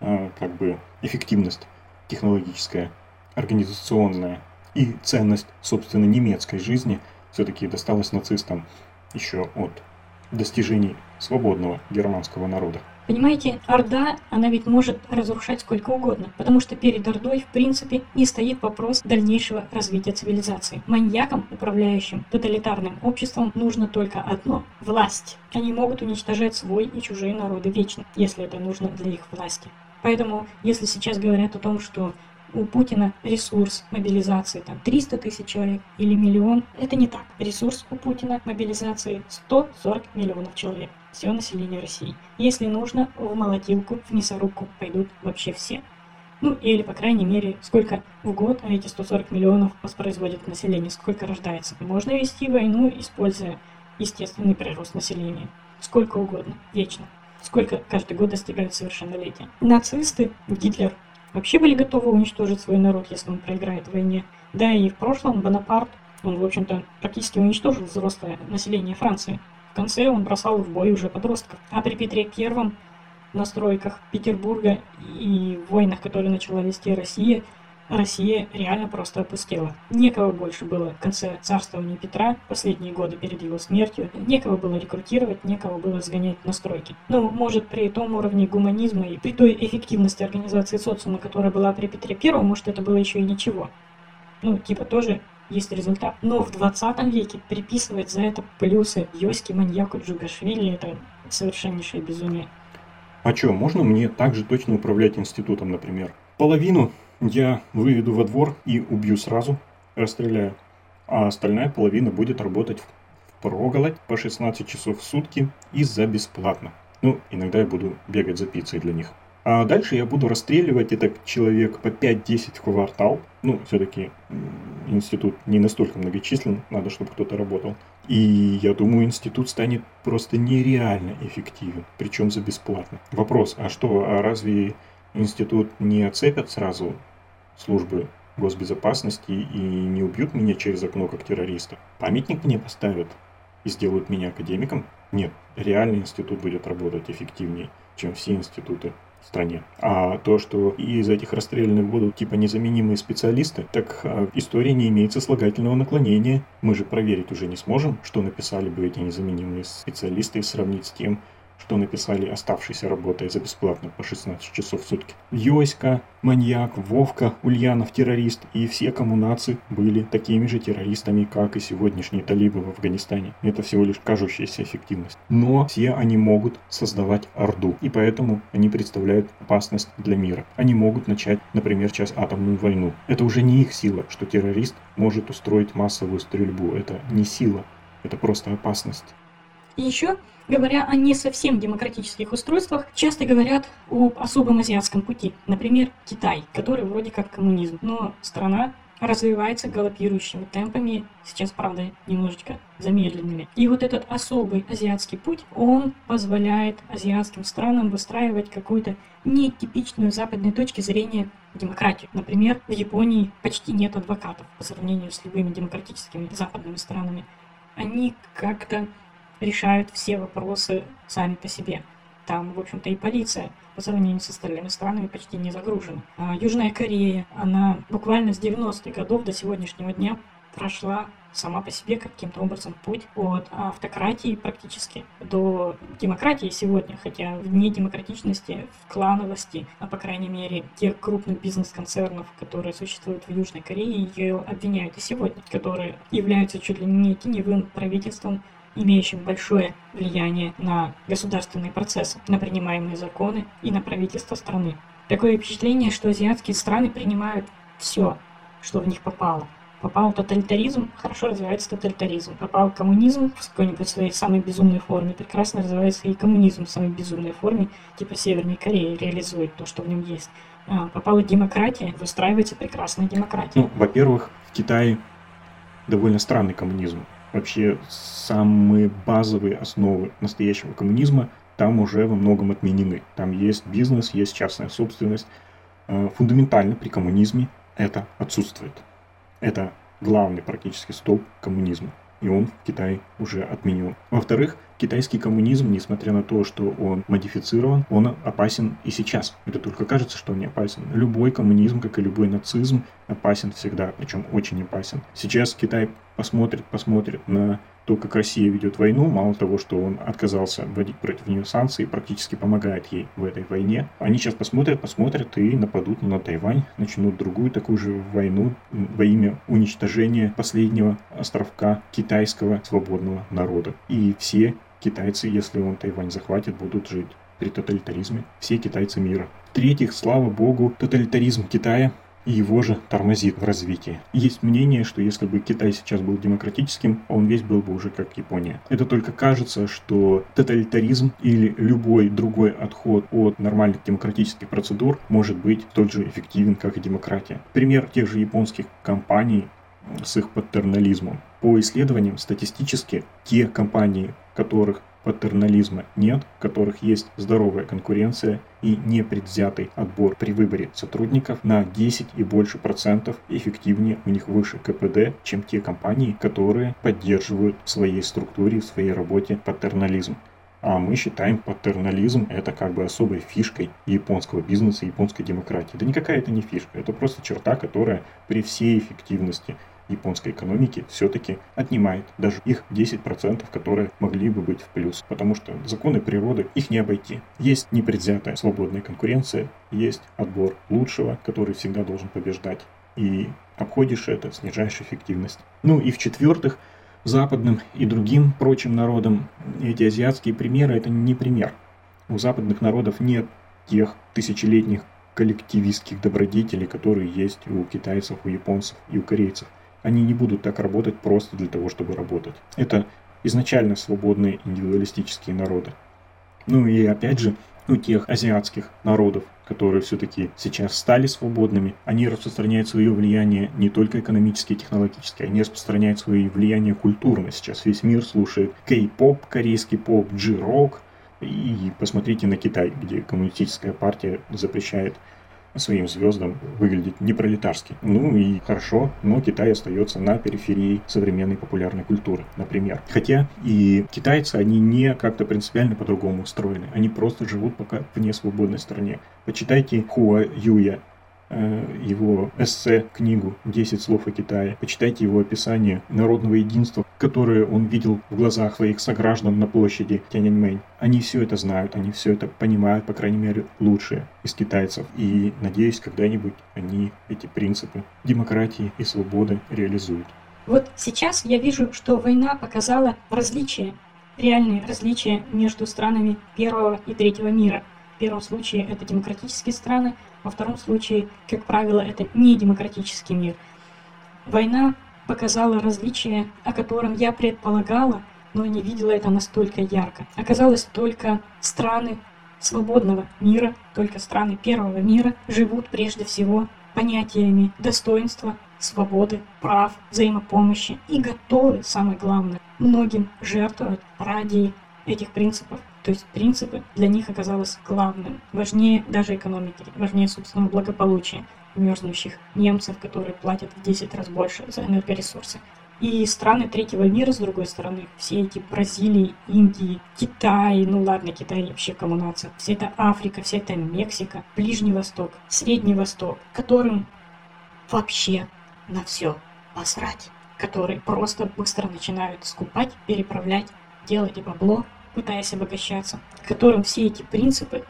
э, как бы эффективность технологическая, организационная и ценность, собственно, немецкой жизни все-таки досталась нацистам еще от достижений свободного германского народа. Понимаете, Орда, она ведь может разрушать сколько угодно, потому что перед Ордой, в принципе, не стоит вопрос дальнейшего развития цивилизации. Маньякам, управляющим тоталитарным обществом, нужно только одно – власть. Они могут уничтожать свой и чужие народы вечно, если это нужно для их власти. Поэтому, если сейчас говорят о том, что у Путина ресурс мобилизации там 300 тысяч человек или миллион. Это не так. Ресурс у Путина мобилизации 140 миллионов человек. Все население России. Если нужно, в молотилку, в мясорубку пойдут вообще все. Ну, или, по крайней мере, сколько в год эти 140 миллионов воспроизводит население, сколько рождается. Можно вести войну, используя естественный прирост населения. Сколько угодно, вечно. Сколько каждый год достигают совершеннолетия. Нацисты, Гитлер, вообще были готовы уничтожить свой народ, если он проиграет в войне. Да и в прошлом Бонапарт, он, в общем-то, практически уничтожил взрослое население Франции. В конце он бросал в бой уже подростков. А при Петре Первом на стройках Петербурга и войнах, которые начала вести Россия, Россия реально просто опустела. Некого больше было в конце царствования Петра, последние годы перед его смертью, некого было рекрутировать, некого было сгонять на стройки. Ну, может, при том уровне гуманизма и при той эффективности организации социума, которая была при Петре Первом, может, это было еще и ничего. Ну, типа тоже есть результат. Но в 20 веке приписывать за это плюсы Йоське, маньяку, Джугашвили – это совершеннейшее безумие. А что, можно мне также точно управлять институтом, например? Половину я выведу во двор и убью сразу, расстреляю. А остальная половина будет работать в проголодь по 16 часов в сутки и за бесплатно. Ну, иногда я буду бегать за пиццей для них. А дальше я буду расстреливать это человек по 5-10 в квартал. Ну, все-таки институт не настолько многочислен, надо, чтобы кто-то работал. И я думаю, институт станет просто нереально эффективен, причем за бесплатно. Вопрос, а что, а разве институт не оцепят сразу службы госбезопасности и не убьют меня через окно как террориста? Памятник мне поставят и сделают меня академиком? Нет, реальный институт будет работать эффективнее, чем все институты в стране. А то, что из этих расстрелянных будут типа незаменимые специалисты, так а, в истории не имеется слагательного наклонения. Мы же проверить уже не сможем, что написали бы эти незаменимые специалисты и сравнить с тем, что написали оставшиеся работая за бесплатно по 16 часов в сутки. Йоська, маньяк, Вовка, Ульянов, террорист и все коммунации были такими же террористами, как и сегодняшние талибы в Афганистане. Это всего лишь кажущаяся эффективность. Но все они могут создавать Орду, и поэтому они представляют опасность для мира. Они могут начать, например, сейчас атомную войну. Это уже не их сила, что террорист может устроить массовую стрельбу. Это не сила, это просто опасность. И еще, говоря о не совсем демократических устройствах, часто говорят об особом азиатском пути. Например, Китай, который вроде как коммунизм, но страна развивается галопирующими темпами, сейчас, правда, немножечко замедленными. И вот этот особый азиатский путь, он позволяет азиатским странам выстраивать какую-то нетипичную западной точки зрения демократию. Например, в Японии почти нет адвокатов по сравнению с любыми демократическими западными странами. Они как-то решают все вопросы сами по себе. Там, в общем-то, и полиция по сравнению с остальными странами почти не загружена. А Южная Корея, она буквально с 90-х годов до сегодняшнего дня прошла сама по себе каким-то образом путь от автократии практически до демократии сегодня, хотя в дне демократичности, в клановости, а по крайней мере тех крупных бизнес-концернов, которые существуют в Южной Корее, ее обвиняют и сегодня, которые являются чуть ли не теневым правительством имеющим большое влияние на государственные процессы, на принимаемые законы и на правительство страны. Такое впечатление, что азиатские страны принимают все, что в них попало. Попал тоталитаризм, хорошо развивается тоталитаризм. Попал коммунизм в какой-нибудь своей самой безумной форме, прекрасно развивается и коммунизм в самой безумной форме, типа Северной Кореи, реализует то, что в нем есть. А, попала демократия, выстраивается прекрасная демократия. Ну, во-первых, в Китае довольно странный коммунизм вообще самые базовые основы настоящего коммунизма там уже во многом отменены. Там есть бизнес, есть частная собственность. Э, фундаментально при коммунизме это отсутствует. Это главный практически столб коммунизма. И он в Китае уже отменен. Во-вторых, китайский коммунизм, несмотря на то, что он модифицирован, он опасен и сейчас. Это только кажется, что он не опасен. Любой коммунизм, как и любой нацизм, опасен всегда, причем очень опасен. Сейчас Китай посмотрит, посмотрит на то, как Россия ведет войну, мало того, что он отказался вводить против нее санкции, практически помогает ей в этой войне, они сейчас посмотрят, посмотрят и нападут на Тайвань, начнут другую такую же войну во имя уничтожения последнего островка китайского свободного народа. И все китайцы, если он Тайвань захватит, будут жить при тоталитаризме. Все китайцы мира. В-третьих, слава богу, тоталитаризм Китая и его же тормозит в развитии. Есть мнение, что если бы Китай сейчас был демократическим, он весь был бы уже как Япония. Это только кажется, что тоталитаризм или любой другой отход от нормальных демократических процедур может быть столь же эффективен, как и демократия. Пример тех же японских компаний с их патернализмом. По исследованиям статистически те компании, которых патернализма нет, в которых есть здоровая конкуренция и непредвзятый отбор при выборе сотрудников на 10 и больше процентов эффективнее у них выше КПД, чем те компании, которые поддерживают в своей структуре, в своей работе патернализм. А мы считаем патернализм это как бы особой фишкой японского бизнеса, японской демократии. Да никакая это не фишка, это просто черта, которая при всей эффективности японской экономики все-таки отнимает даже их 10%, которые могли бы быть в плюс. Потому что законы природы их не обойти. Есть непредвзятая свободная конкуренция, есть отбор лучшего, который всегда должен побеждать. И обходишь это, снижаешь эффективность. Ну и в-четвертых, западным и другим прочим народам эти азиатские примеры это не пример. У западных народов нет тех тысячелетних коллективистских добродетелей, которые есть у китайцев, у японцев и у корейцев. Они не будут так работать просто для того, чтобы работать. Это изначально свободные индивидуалистические народы. Ну и опять же, у тех азиатских народов, которые все-таки сейчас стали свободными, они распространяют свое влияние не только экономически и технологически, они распространяют свое влияние культурно. Сейчас весь мир слушает кей-поп, корейский поп, джи-рок. И посмотрите на Китай, где коммунистическая партия запрещает своим звездам выглядеть не пролетарски. Ну и хорошо, но Китай остается на периферии современной популярной культуры, например. Хотя и китайцы, они не как-то принципиально по-другому устроены. Они просто живут пока в несвободной стране. Почитайте Хуа Юя, его эссе, книгу «10 слов о Китае». Почитайте его описание народного единства, которое он видел в глазах своих сограждан на площади Тяньаньмэнь. Они все это знают, они все это понимают, по крайней мере, лучше из китайцев. И надеюсь, когда-нибудь они эти принципы демократии и свободы реализуют. Вот сейчас я вижу, что война показала различия, реальные различия между странами первого и третьего мира. В первом случае это демократические страны, во втором случае, как правило, это не демократический мир. Война показала различия, о котором я предполагала, но не видела это настолько ярко. Оказалось, только страны свободного мира, только страны первого мира живут прежде всего понятиями достоинства, свободы, прав, взаимопомощи и готовы, самое главное, многим жертвовать ради этих принципов. То есть принципы для них оказалось главным, важнее даже экономики, важнее собственного благополучия мерзнущих немцев, которые платят в 10 раз больше за энергоресурсы. И страны третьего мира, с другой стороны, все эти Бразилии, Индии, Китай, ну ладно, Китай вообще кому нация, вся эта Африка, вся эта Мексика, Ближний Восток, Средний Восток, которым вообще на все посрать, которые просто быстро начинают скупать, переправлять, делать бабло, пытаясь обогащаться, которым все эти принципы,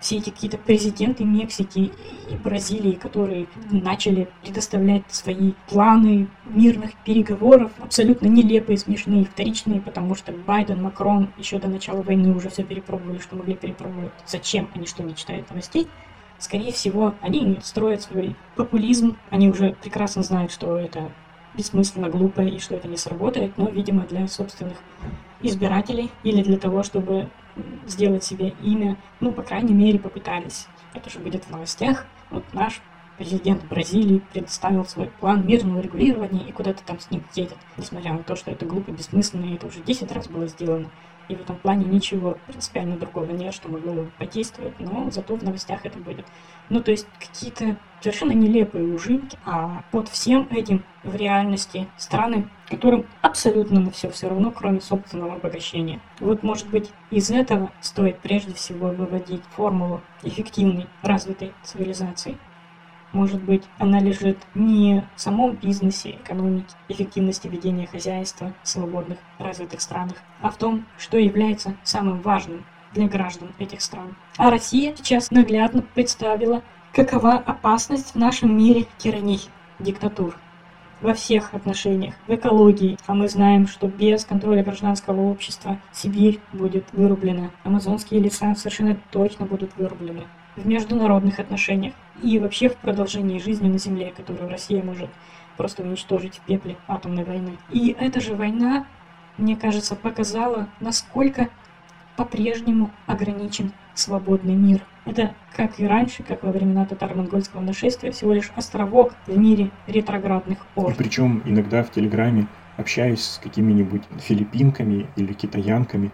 все эти какие-то президенты Мексики и Бразилии, которые начали предоставлять свои планы мирных переговоров, абсолютно нелепые, смешные, вторичные, потому что Байден, Макрон еще до начала войны уже все перепробовали, что могли перепробовать. Зачем? Они что, не читают новостей? Скорее всего, они строят свой популизм, они уже прекрасно знают, что это бессмысленно, глупо и что это не сработает, но, видимо, для собственных избирателей или для того, чтобы сделать себе имя, ну, по крайней мере, попытались. Это же будет в новостях. Вот наш президент Бразилии представил свой план мирного регулирования и куда-то там с ним едет, несмотря на то, что это глупо, бессмысленно, и это уже 10 раз было сделано. И в этом плане ничего принципиально другого нет, что могло бы подействовать, но зато в новостях это будет. Ну, то есть какие-то совершенно нелепые ужимки, а под всем этим в реальности страны, которым абсолютно на все все равно, кроме собственного обогащения. Вот, может быть, из этого стоит прежде всего выводить формулу эффективной развитой цивилизации. Может быть, она лежит не в самом бизнесе, экономике, эффективности ведения хозяйства в свободных развитых странах, а в том, что является самым важным для граждан этих стран. А Россия сейчас наглядно представила, какова опасность в нашем мире тираний, диктатур во всех отношениях, в экологии. А мы знаем, что без контроля гражданского общества Сибирь будет вырублена, амазонские леса совершенно точно будут вырублены в международных отношениях и вообще в продолжении жизни на Земле, которую Россия может просто уничтожить в пепле атомной войны. И эта же война, мне кажется, показала, насколько по-прежнему ограничен свободный мир. Это, как и раньше, как во времена татаро-монгольского нашествия, всего лишь островок в мире ретроградных орд. И причем иногда в Телеграме общаюсь с какими-нибудь филиппинками или китаянками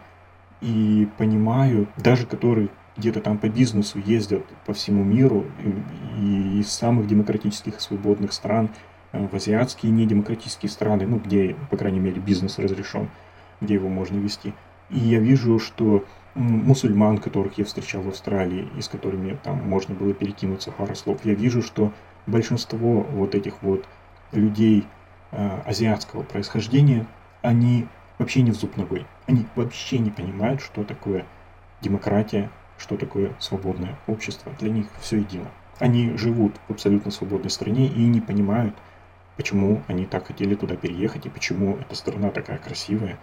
и понимаю, даже которые где-то там по бизнесу ездят по всему миру и из самых демократических и свободных стран э, в азиатские недемократические страны, ну, где, по крайней мере, бизнес разрешен, где его можно вести. И я вижу, что мусульман, которых я встречал в Австралии, и с которыми там можно было перекинуться пару слов, я вижу, что большинство вот этих вот людей э, азиатского происхождения, они вообще не в зуб ногой. Они вообще не понимают, что такое демократия, что такое свободное общество. Для них все едино. Они живут в абсолютно свободной стране и не понимают, почему они так хотели туда переехать и почему эта страна такая красивая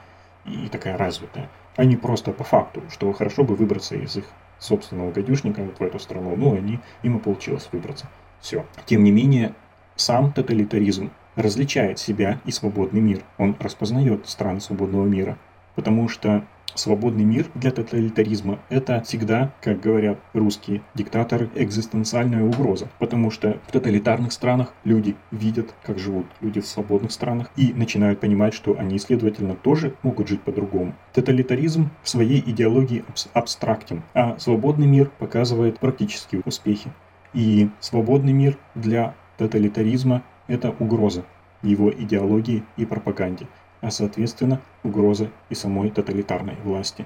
и такая развитая, не просто по факту, что хорошо бы выбраться из их собственного гадюшника вот в эту страну. Ну, они, им и получилось выбраться. Все. Тем не менее, сам тоталитаризм различает себя и свободный мир. Он распознает страны свободного мира. Потому что свободный мир для тоталитаризма – это всегда, как говорят русские диктаторы, экзистенциальная угроза. Потому что в тоталитарных странах люди видят, как живут люди в свободных странах и начинают понимать, что они, следовательно, тоже могут жить по-другому. Тоталитаризм в своей идеологии абстрактен, а свободный мир показывает практические успехи. И свободный мир для тоталитаризма – это угроза его идеологии и пропаганде – а соответственно угроза и самой тоталитарной власти.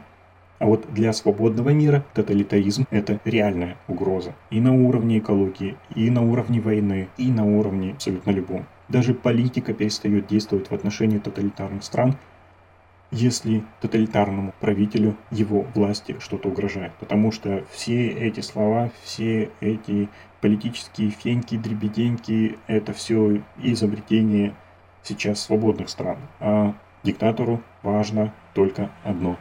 А вот для свободного мира тоталитаризм – это реальная угроза. И на уровне экологии, и на уровне войны, и на уровне абсолютно любом. Даже политика перестает действовать в отношении тоталитарных стран, если тоталитарному правителю его власти что-то угрожает. Потому что все эти слова, все эти политические феньки, дребеденьки – это все изобретение сейчас свободных стран, а диктатору важно только одно.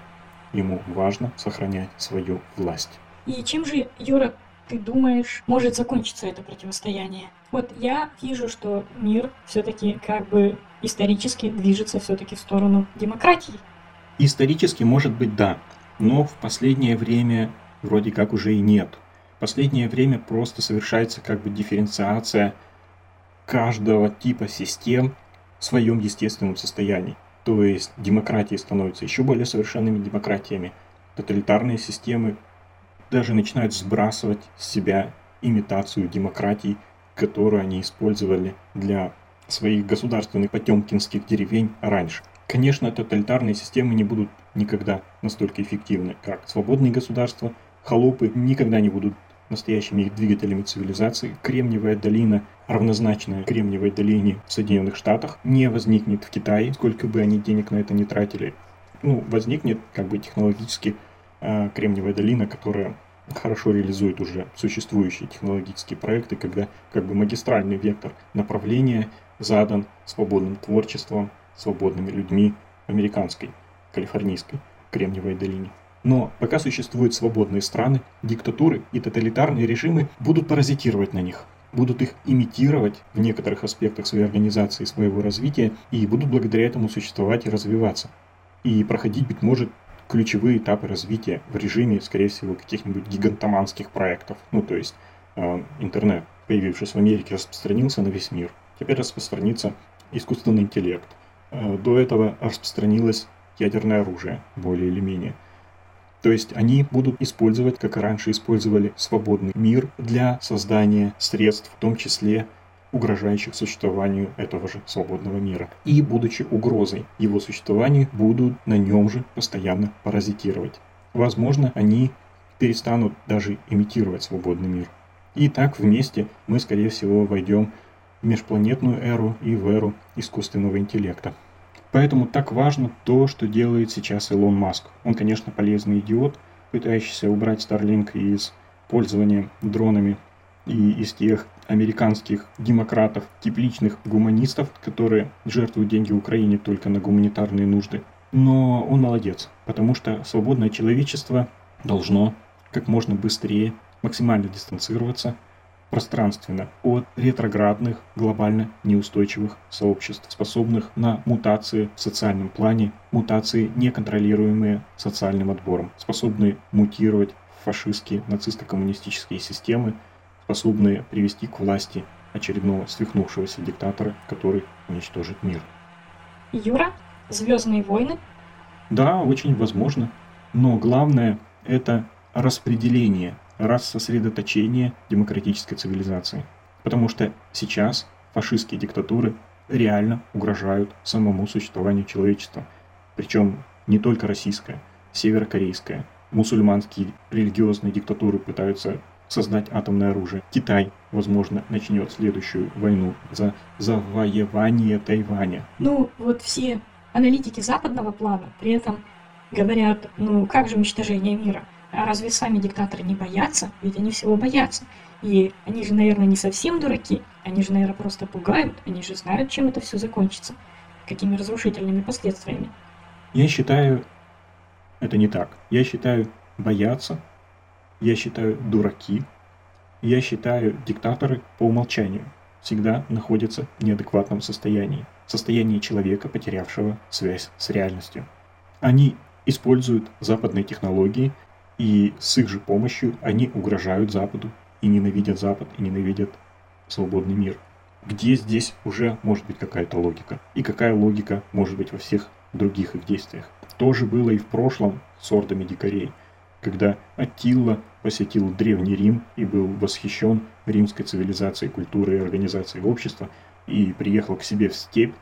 Ему важно сохранять свою власть. И чем же, Юра, ты думаешь, может закончиться это противостояние? Вот я вижу, что мир все-таки как бы исторически движется все-таки в сторону демократии. Исторически, может быть, да, но в последнее время вроде как уже и нет. В последнее время просто совершается как бы дифференциация каждого типа систем в своем естественном состоянии. То есть демократии становятся еще более совершенными демократиями. Тоталитарные системы даже начинают сбрасывать с себя имитацию демократий, которую они использовали для своих государственных потемкинских деревень раньше. Конечно, тоталитарные системы не будут никогда настолько эффективны, как свободные государства. Холопы никогда не будут настоящими их двигателями цивилизации, Кремниевая долина, равнозначная Кремниевой долине в Соединенных Штатах, не возникнет в Китае, сколько бы они денег на это не тратили. Ну, возникнет как бы технологически э, Кремниевая долина, которая хорошо реализует уже существующие технологические проекты, когда как бы магистральный вектор направления задан свободным творчеством, свободными людьми американской, калифорнийской Кремниевой долине. Но пока существуют свободные страны, диктатуры и тоталитарные режимы будут паразитировать на них, будут их имитировать в некоторых аспектах своей организации, своего развития, и будут благодаря этому существовать и развиваться. И проходить, быть может, ключевые этапы развития в режиме, скорее всего, каких-нибудь гигантоманских проектов. Ну, то есть э, интернет, появившийся в Америке, распространился на весь мир. Теперь распространится искусственный интеллект. Э, до этого распространилось ядерное оружие, более или менее. То есть они будут использовать, как и раньше использовали, свободный мир для создания средств, в том числе угрожающих существованию этого же свободного мира. И, будучи угрозой его существованию, будут на нем же постоянно паразитировать. Возможно, они перестанут даже имитировать свободный мир. И так вместе мы, скорее всего, войдем в межпланетную эру и в эру искусственного интеллекта. Поэтому так важно то, что делает сейчас Илон Маск. Он, конечно, полезный идиот, пытающийся убрать Starlink из пользования дронами и из тех американских демократов, тепличных гуманистов, которые жертвуют деньги Украине только на гуманитарные нужды. Но он молодец, потому что свободное человечество должно как можно быстрее максимально дистанцироваться пространственно от ретроградных, глобально неустойчивых сообществ, способных на мутации в социальном плане, мутации, неконтролируемые социальным отбором, способные мутировать фашистские, нацисто-коммунистические системы, способные привести к власти очередного свихнувшегося диктатора, который уничтожит мир. Юра, Звездные войны? Да, очень возможно. Но главное это распределение рассосредоточение демократической цивилизации. Потому что сейчас фашистские диктатуры реально угрожают самому существованию человечества. Причем не только российская, северокорейская, мусульманские религиозные диктатуры пытаются создать атомное оружие. Китай, возможно, начнет следующую войну за завоевание Тайваня. Ну, вот все аналитики западного плана при этом говорят, ну как же уничтожение мира? А разве сами диктаторы не боятся? Ведь они всего боятся. И они же, наверное, не совсем дураки. Они же, наверное, просто пугают. Они же знают, чем это все закончится. Какими разрушительными последствиями. Я считаю, это не так. Я считаю, боятся. Я считаю, дураки. Я считаю, диктаторы по умолчанию всегда находятся в неадекватном состоянии. Состоянии человека, потерявшего связь с реальностью. Они используют западные технологии, и с их же помощью они угрожают Западу и ненавидят Запад, и ненавидят свободный мир. Где здесь уже может быть какая-то логика? И какая логика может быть во всех других их действиях? То же было и в прошлом с ордами дикарей, когда Аттила посетил Древний Рим и был восхищен римской цивилизацией, культурой и организацией общества, и приехал к себе в степь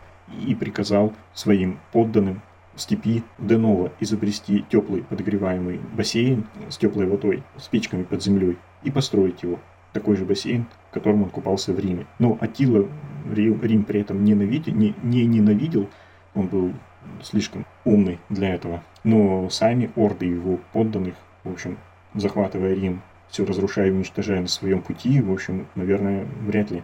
и приказал своим подданным степи Денова изобрести теплый подогреваемый бассейн с теплой водой, с печками под землей и построить его. Такой же бассейн, в котором он купался в Риме. Но Атила Рим, при этом ненавидел, не, не ненавидел, он был слишком умный для этого. Но сами орды его подданных, в общем, захватывая Рим, все разрушая и уничтожая на своем пути, в общем, наверное, вряд ли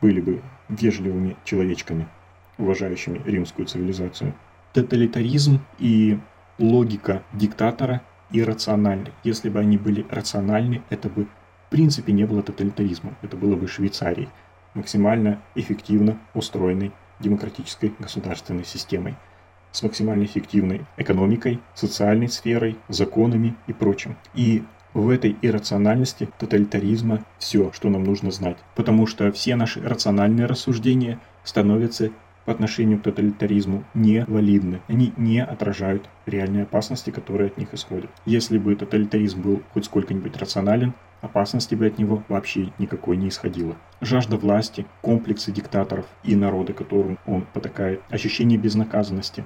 были бы вежливыми человечками, уважающими римскую цивилизацию тоталитаризм и логика диктатора иррациональны. Если бы они были рациональны, это бы в принципе не было тоталитаризмом. Это было бы Швейцарией, максимально эффективно устроенной демократической государственной системой с максимально эффективной экономикой, социальной сферой, законами и прочим. И в этой иррациональности тоталитаризма все, что нам нужно знать. Потому что все наши рациональные рассуждения становятся по отношению к тоталитаризму не валидны. Они не отражают реальные опасности, которые от них исходят. Если бы тоталитаризм был хоть сколько-нибудь рационален, опасности бы от него вообще никакой не исходило. Жажда власти, комплексы диктаторов и народа, которым он потакает, ощущение безнаказанности,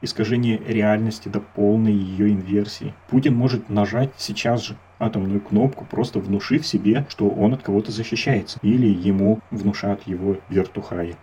искажение реальности до полной ее инверсии. Путин может нажать сейчас же атомную кнопку, просто внушив себе, что он от кого-то защищается, или ему внушат его вертухаи.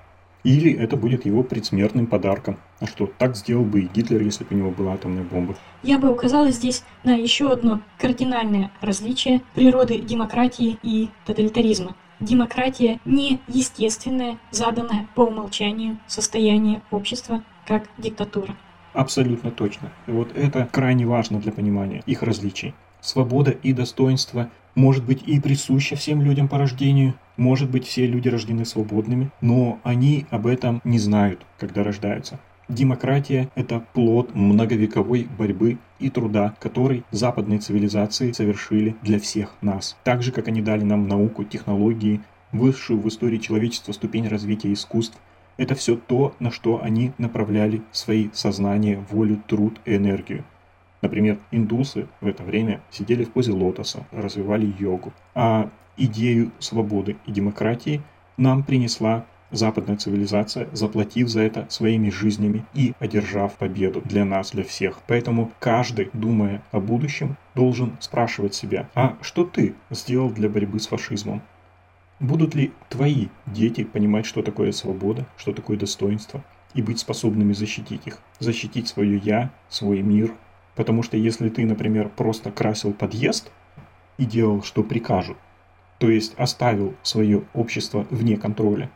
Или это будет его предсмертным подарком. А что, так сделал бы и Гитлер, если бы у него была атомная бомба. Я бы указала здесь на еще одно кардинальное различие природы демократии и тоталитаризма. Демократия не естественное, заданное по умолчанию состояние общества, как диктатура. Абсолютно точно. И вот это крайне важно для понимания их различий. Свобода и достоинство может быть и присуща всем людям по рождению, может быть все люди рождены свободными, но они об этом не знают, когда рождаются. Демократия – это плод многовековой борьбы и труда, который западные цивилизации совершили для всех нас. Так же, как они дали нам науку, технологии, высшую в истории человечества ступень развития искусств, это все то, на что они направляли свои сознания, волю, труд и энергию. Например, индусы в это время сидели в позе лотоса, развивали йогу. А идею свободы и демократии нам принесла западная цивилизация, заплатив за это своими жизнями и одержав победу для нас, для всех. Поэтому каждый, думая о будущем, должен спрашивать себя, а что ты сделал для борьбы с фашизмом? Будут ли твои дети понимать, что такое свобода, что такое достоинство, и быть способными защитить их, защитить свое «я», свой мир, Потому что если ты, например, просто красил подъезд и делал, что прикажут, то есть оставил свое общество вне контроля,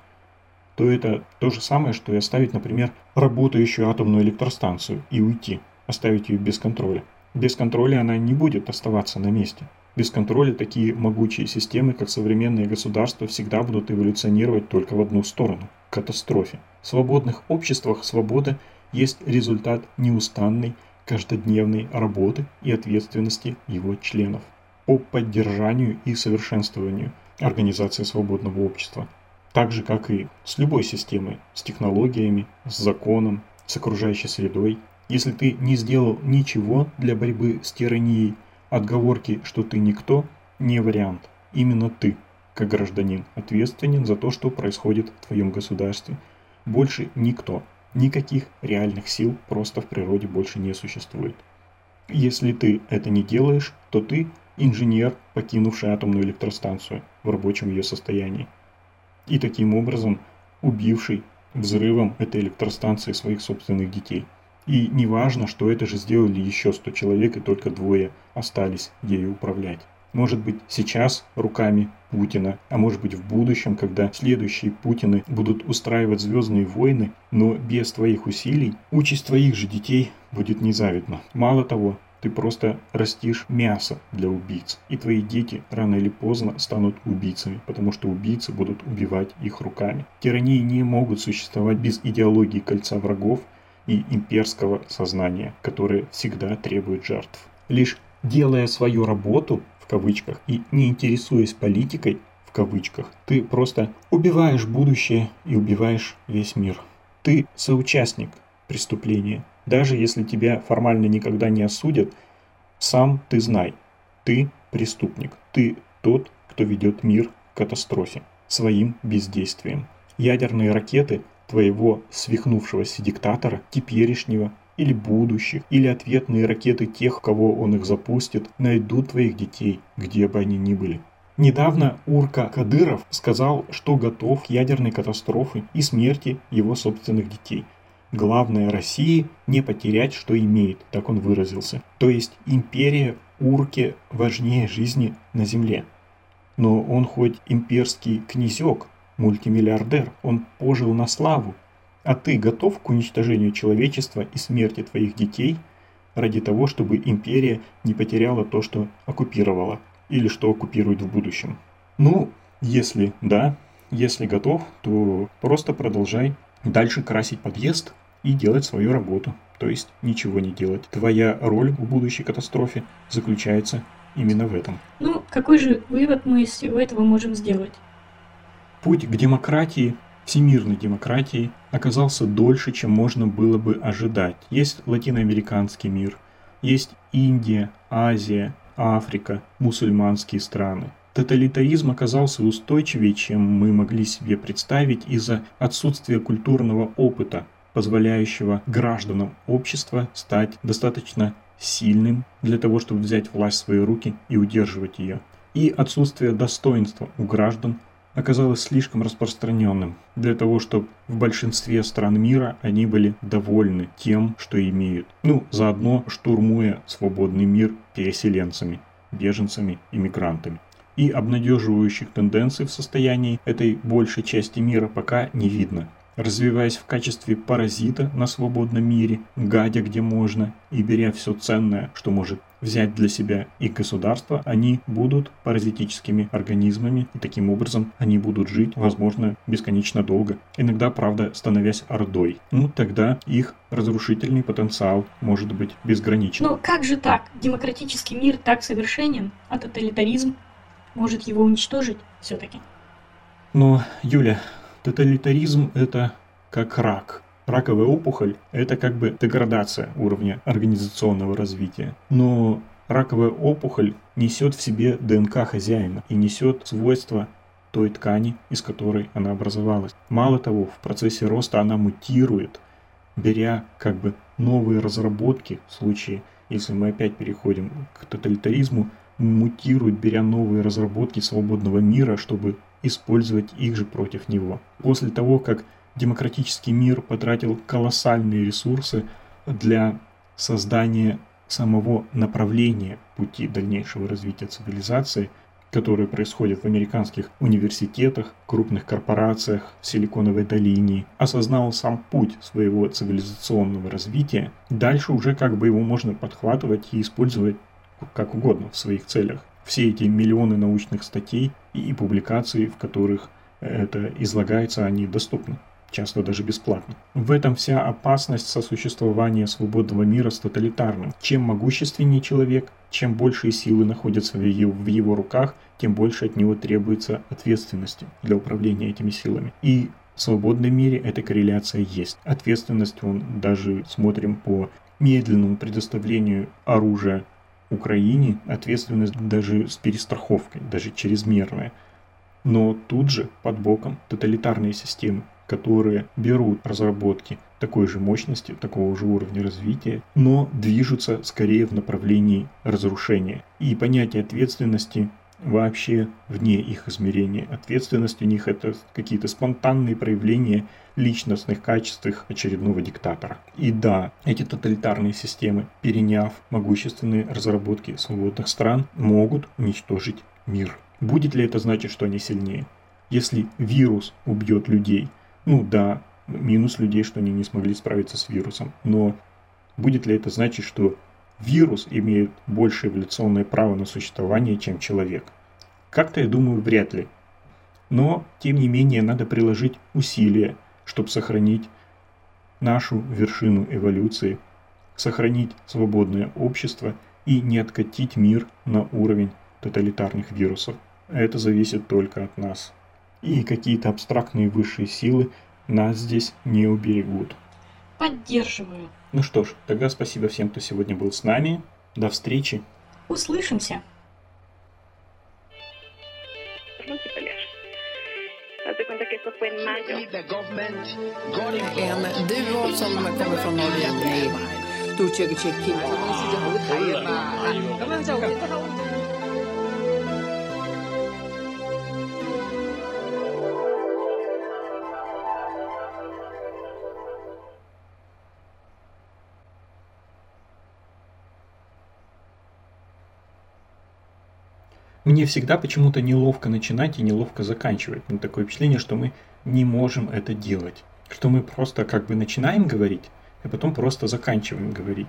то это то же самое, что и оставить, например, работающую атомную электростанцию и уйти, оставить ее без контроля. Без контроля она не будет оставаться на месте. Без контроля такие могучие системы, как современные государства, всегда будут эволюционировать только в одну сторону – катастрофе. В свободных обществах свобода есть результат неустанной каждодневной работы и ответственности его членов по поддержанию и совершенствованию организации свободного общества, так же как и с любой системой, с технологиями, с законом, с окружающей средой. Если ты не сделал ничего для борьбы с тиранией, отговорки, что ты никто, не вариант. Именно ты, как гражданин, ответственен за то, что происходит в твоем государстве. Больше никто. Никаких реальных сил просто в природе больше не существует. Если ты это не делаешь, то ты инженер, покинувший атомную электростанцию в рабочем ее состоянии. И таким образом убивший взрывом этой электростанции своих собственных детей. И не важно, что это же сделали еще 100 человек и только двое остались ею управлять. Может быть, сейчас руками Путина, а может быть в будущем, когда следующие Путины будут устраивать звездные войны, но без твоих усилий, участь твоих же детей будет незавидна. Мало того, ты просто растишь мясо для убийц. И твои дети рано или поздно станут убийцами, потому что убийцы будут убивать их руками. Тирании не могут существовать без идеологии кольца врагов и имперского сознания, которое всегда требует жертв. Лишь делая свою работу, в кавычках, и не интересуясь политикой, в кавычках, ты просто убиваешь будущее и убиваешь весь мир. Ты соучастник преступления. Даже если тебя формально никогда не осудят, сам ты знай, ты преступник. Ты тот, кто ведет мир к катастрофе своим бездействием. Ядерные ракеты твоего свихнувшегося диктатора, теперешнего или будущих, или ответные ракеты тех, кого он их запустит, найдут твоих детей, где бы они ни были. Недавно Урка Кадыров сказал, что готов к ядерной катастрофе и смерти его собственных детей. Главное России не потерять, что имеет, так он выразился. То есть империя Урке важнее жизни на земле. Но он хоть имперский князек, мультимиллиардер, он пожил на славу, а ты готов к уничтожению человечества и смерти твоих детей ради того, чтобы империя не потеряла то, что оккупировала или что оккупирует в будущем? Ну, если да, если готов, то просто продолжай дальше красить подъезд и делать свою работу. То есть ничего не делать. Твоя роль в будущей катастрофе заключается именно в этом. Ну, какой же вывод мы из всего этого можем сделать? Путь к демократии всемирной демократии оказался дольше, чем можно было бы ожидать. Есть латиноамериканский мир, есть Индия, Азия, Африка, мусульманские страны. Тоталитаризм оказался устойчивее, чем мы могли себе представить из-за отсутствия культурного опыта, позволяющего гражданам общества стать достаточно сильным для того, чтобы взять власть в свои руки и удерживать ее, и отсутствие достоинства у граждан оказалось слишком распространенным для того, чтобы в большинстве стран мира они были довольны тем, что имеют. Ну, заодно штурмуя свободный мир переселенцами, беженцами, иммигрантами. И обнадеживающих тенденций в состоянии этой большей части мира пока не видно развиваясь в качестве паразита на свободном мире, гадя где можно и беря все ценное, что может взять для себя и государство, они будут паразитическими организмами, и таким образом они будут жить, возможно, бесконечно долго, иногда, правда, становясь ордой. Ну, тогда их разрушительный потенциал может быть безграничен. Но как же так? Демократический мир так совершенен, а тоталитаризм может его уничтожить все-таки? Но, Юля, Тоталитаризм – это как рак. Раковая опухоль – это как бы деградация уровня организационного развития. Но раковая опухоль несет в себе ДНК хозяина и несет свойства той ткани, из которой она образовалась. Мало того, в процессе роста она мутирует, беря как бы новые разработки в случае, если мы опять переходим к тоталитаризму, мутирует, беря новые разработки свободного мира, чтобы использовать их же против него. После того, как демократический мир потратил колоссальные ресурсы для создания самого направления пути дальнейшего развития цивилизации, которое происходит в американских университетах, крупных корпорациях, в Силиконовой долине, осознал сам путь своего цивилизационного развития, дальше уже как бы его можно подхватывать и использовать как угодно в своих целях все эти миллионы научных статей и публикаций, в которых это излагается, они доступны часто даже бесплатно. В этом вся опасность сосуществования свободного мира с тоталитарным. Чем могущественнее человек, чем большие силы находятся в его, в его руках, тем больше от него требуется ответственности для управления этими силами. И в свободном мире эта корреляция есть. Ответственность, он даже смотрим по медленному предоставлению оружия Украине ответственность даже с перестраховкой, даже чрезмерная. Но тут же под боком тоталитарные системы, которые берут разработки такой же мощности, такого же уровня развития, но движутся скорее в направлении разрушения. И понятие ответственности вообще вне их измерения. Ответственность у них это какие-то спонтанные проявления личностных качеств их очередного диктатора. И да, эти тоталитарные системы, переняв могущественные разработки свободных стран, могут уничтожить мир. Будет ли это значить, что они сильнее? Если вирус убьет людей, ну да, минус людей, что они не смогли справиться с вирусом, но будет ли это значить, что вирус имеет больше эволюционное право на существование, чем человек? Как-то, я думаю, вряд ли. Но, тем не менее, надо приложить усилия, чтобы сохранить нашу вершину эволюции, сохранить свободное общество и не откатить мир на уровень тоталитарных вирусов. Это зависит только от нас. И какие-то абстрактные высшие силы нас здесь не уберегут. Поддерживаю. Ну что ж, тогда спасибо всем, кто сегодня был с нами. До встречи. Услышимся. Market och En duo som kommer från Norge. 都这个 check in。Мне всегда почему-то неловко начинать и неловко заканчивать. Ну, такое впечатление, что мы не можем это делать. Что мы просто как бы начинаем говорить, а потом просто заканчиваем говорить.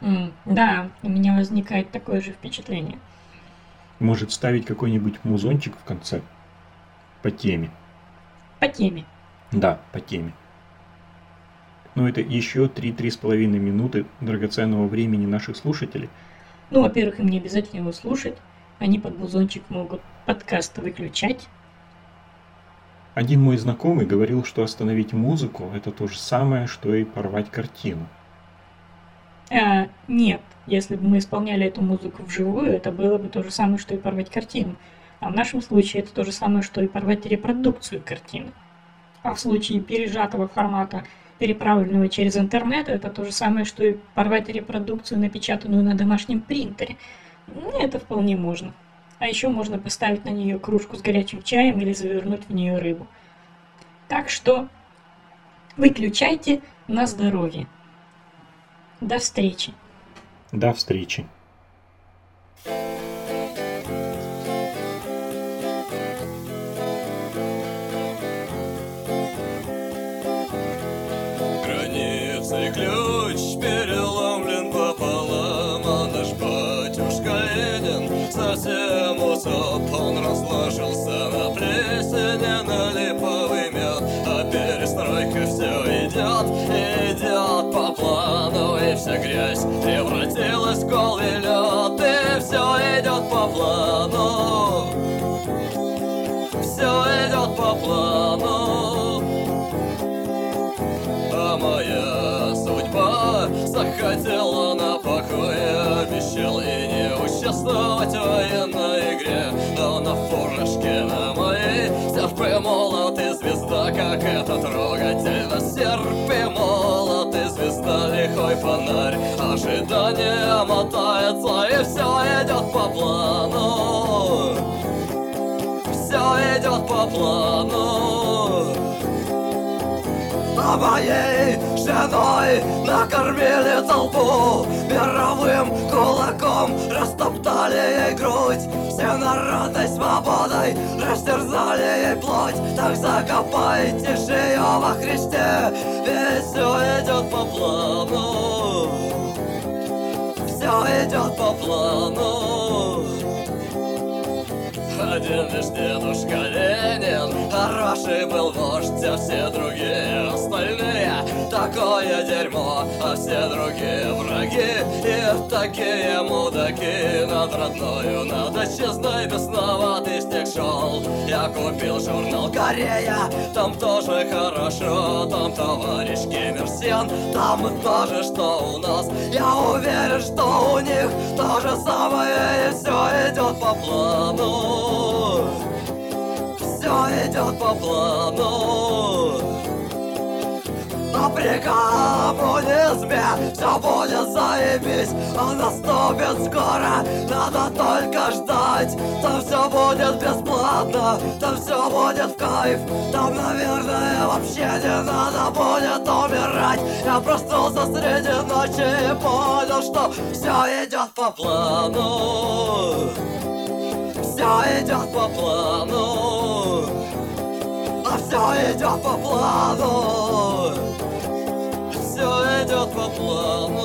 М, Да, у меня возникает такое же впечатление. Может ставить какой-нибудь музончик в конце по теме. По теме. Да, по теме. Но это еще 3-3,5 минуты драгоценного времени наших слушателей. Ну, во-первых, им не обязательно его слушать. Они под музончик могут подкаст выключать. Один мой знакомый говорил, что остановить музыку – это то же самое, что и порвать картину. А, нет, если бы мы исполняли эту музыку вживую, это было бы то же самое, что и порвать картину. А в нашем случае это то же самое, что и порвать репродукцию картины. А в случае пережатого формата, переправленного через интернет, это то же самое, что и порвать репродукцию, напечатанную на домашнем принтере. Ну, это вполне можно. А еще можно поставить на нее кружку с горячим чаем или завернуть в нее рыбу. Так что выключайте на здоровье. До встречи. До встречи. Границы все идет по плану, все идет по плану. А моя судьба захотела на покое. Обещал и не участвовать в военной игре. Но на фуражке на моей серп и молот и звезда Как это трогательно, серп и молот фонарь, ожидание мотается И все идет по плану. Все идет по плану а моей женой накормили толпу. Мировым кулаком растоптали ей грудь. Все народной свободой растерзали ей плоть. Так закопайте же ее во Христе Ведь все идет по плану. Все идет по плану. Один лишь дедушка Хороший был вождь, а все другие остальные. Такое дерьмо, а все другие враги. И такие мудаки Над родною, над отчизной. Бесноватый снег шел. Я купил журнал Корея Там тоже хорошо Там товарищ Ким Ир Сен. Там тоже что у нас. Я уверен, что у них то же самое. И все идет по плану все идет по плану. По прикам коммунизме Все будет заебись, а наступит скоро. Надо только ждать. Там все будет бесплатно. Там все будет в кайф. Там, наверное, вообще не надо будет умирать. Я проснулся среди ночи и понял, что все идет по плану все идет по плану, а все идет по плану, все идет по плану.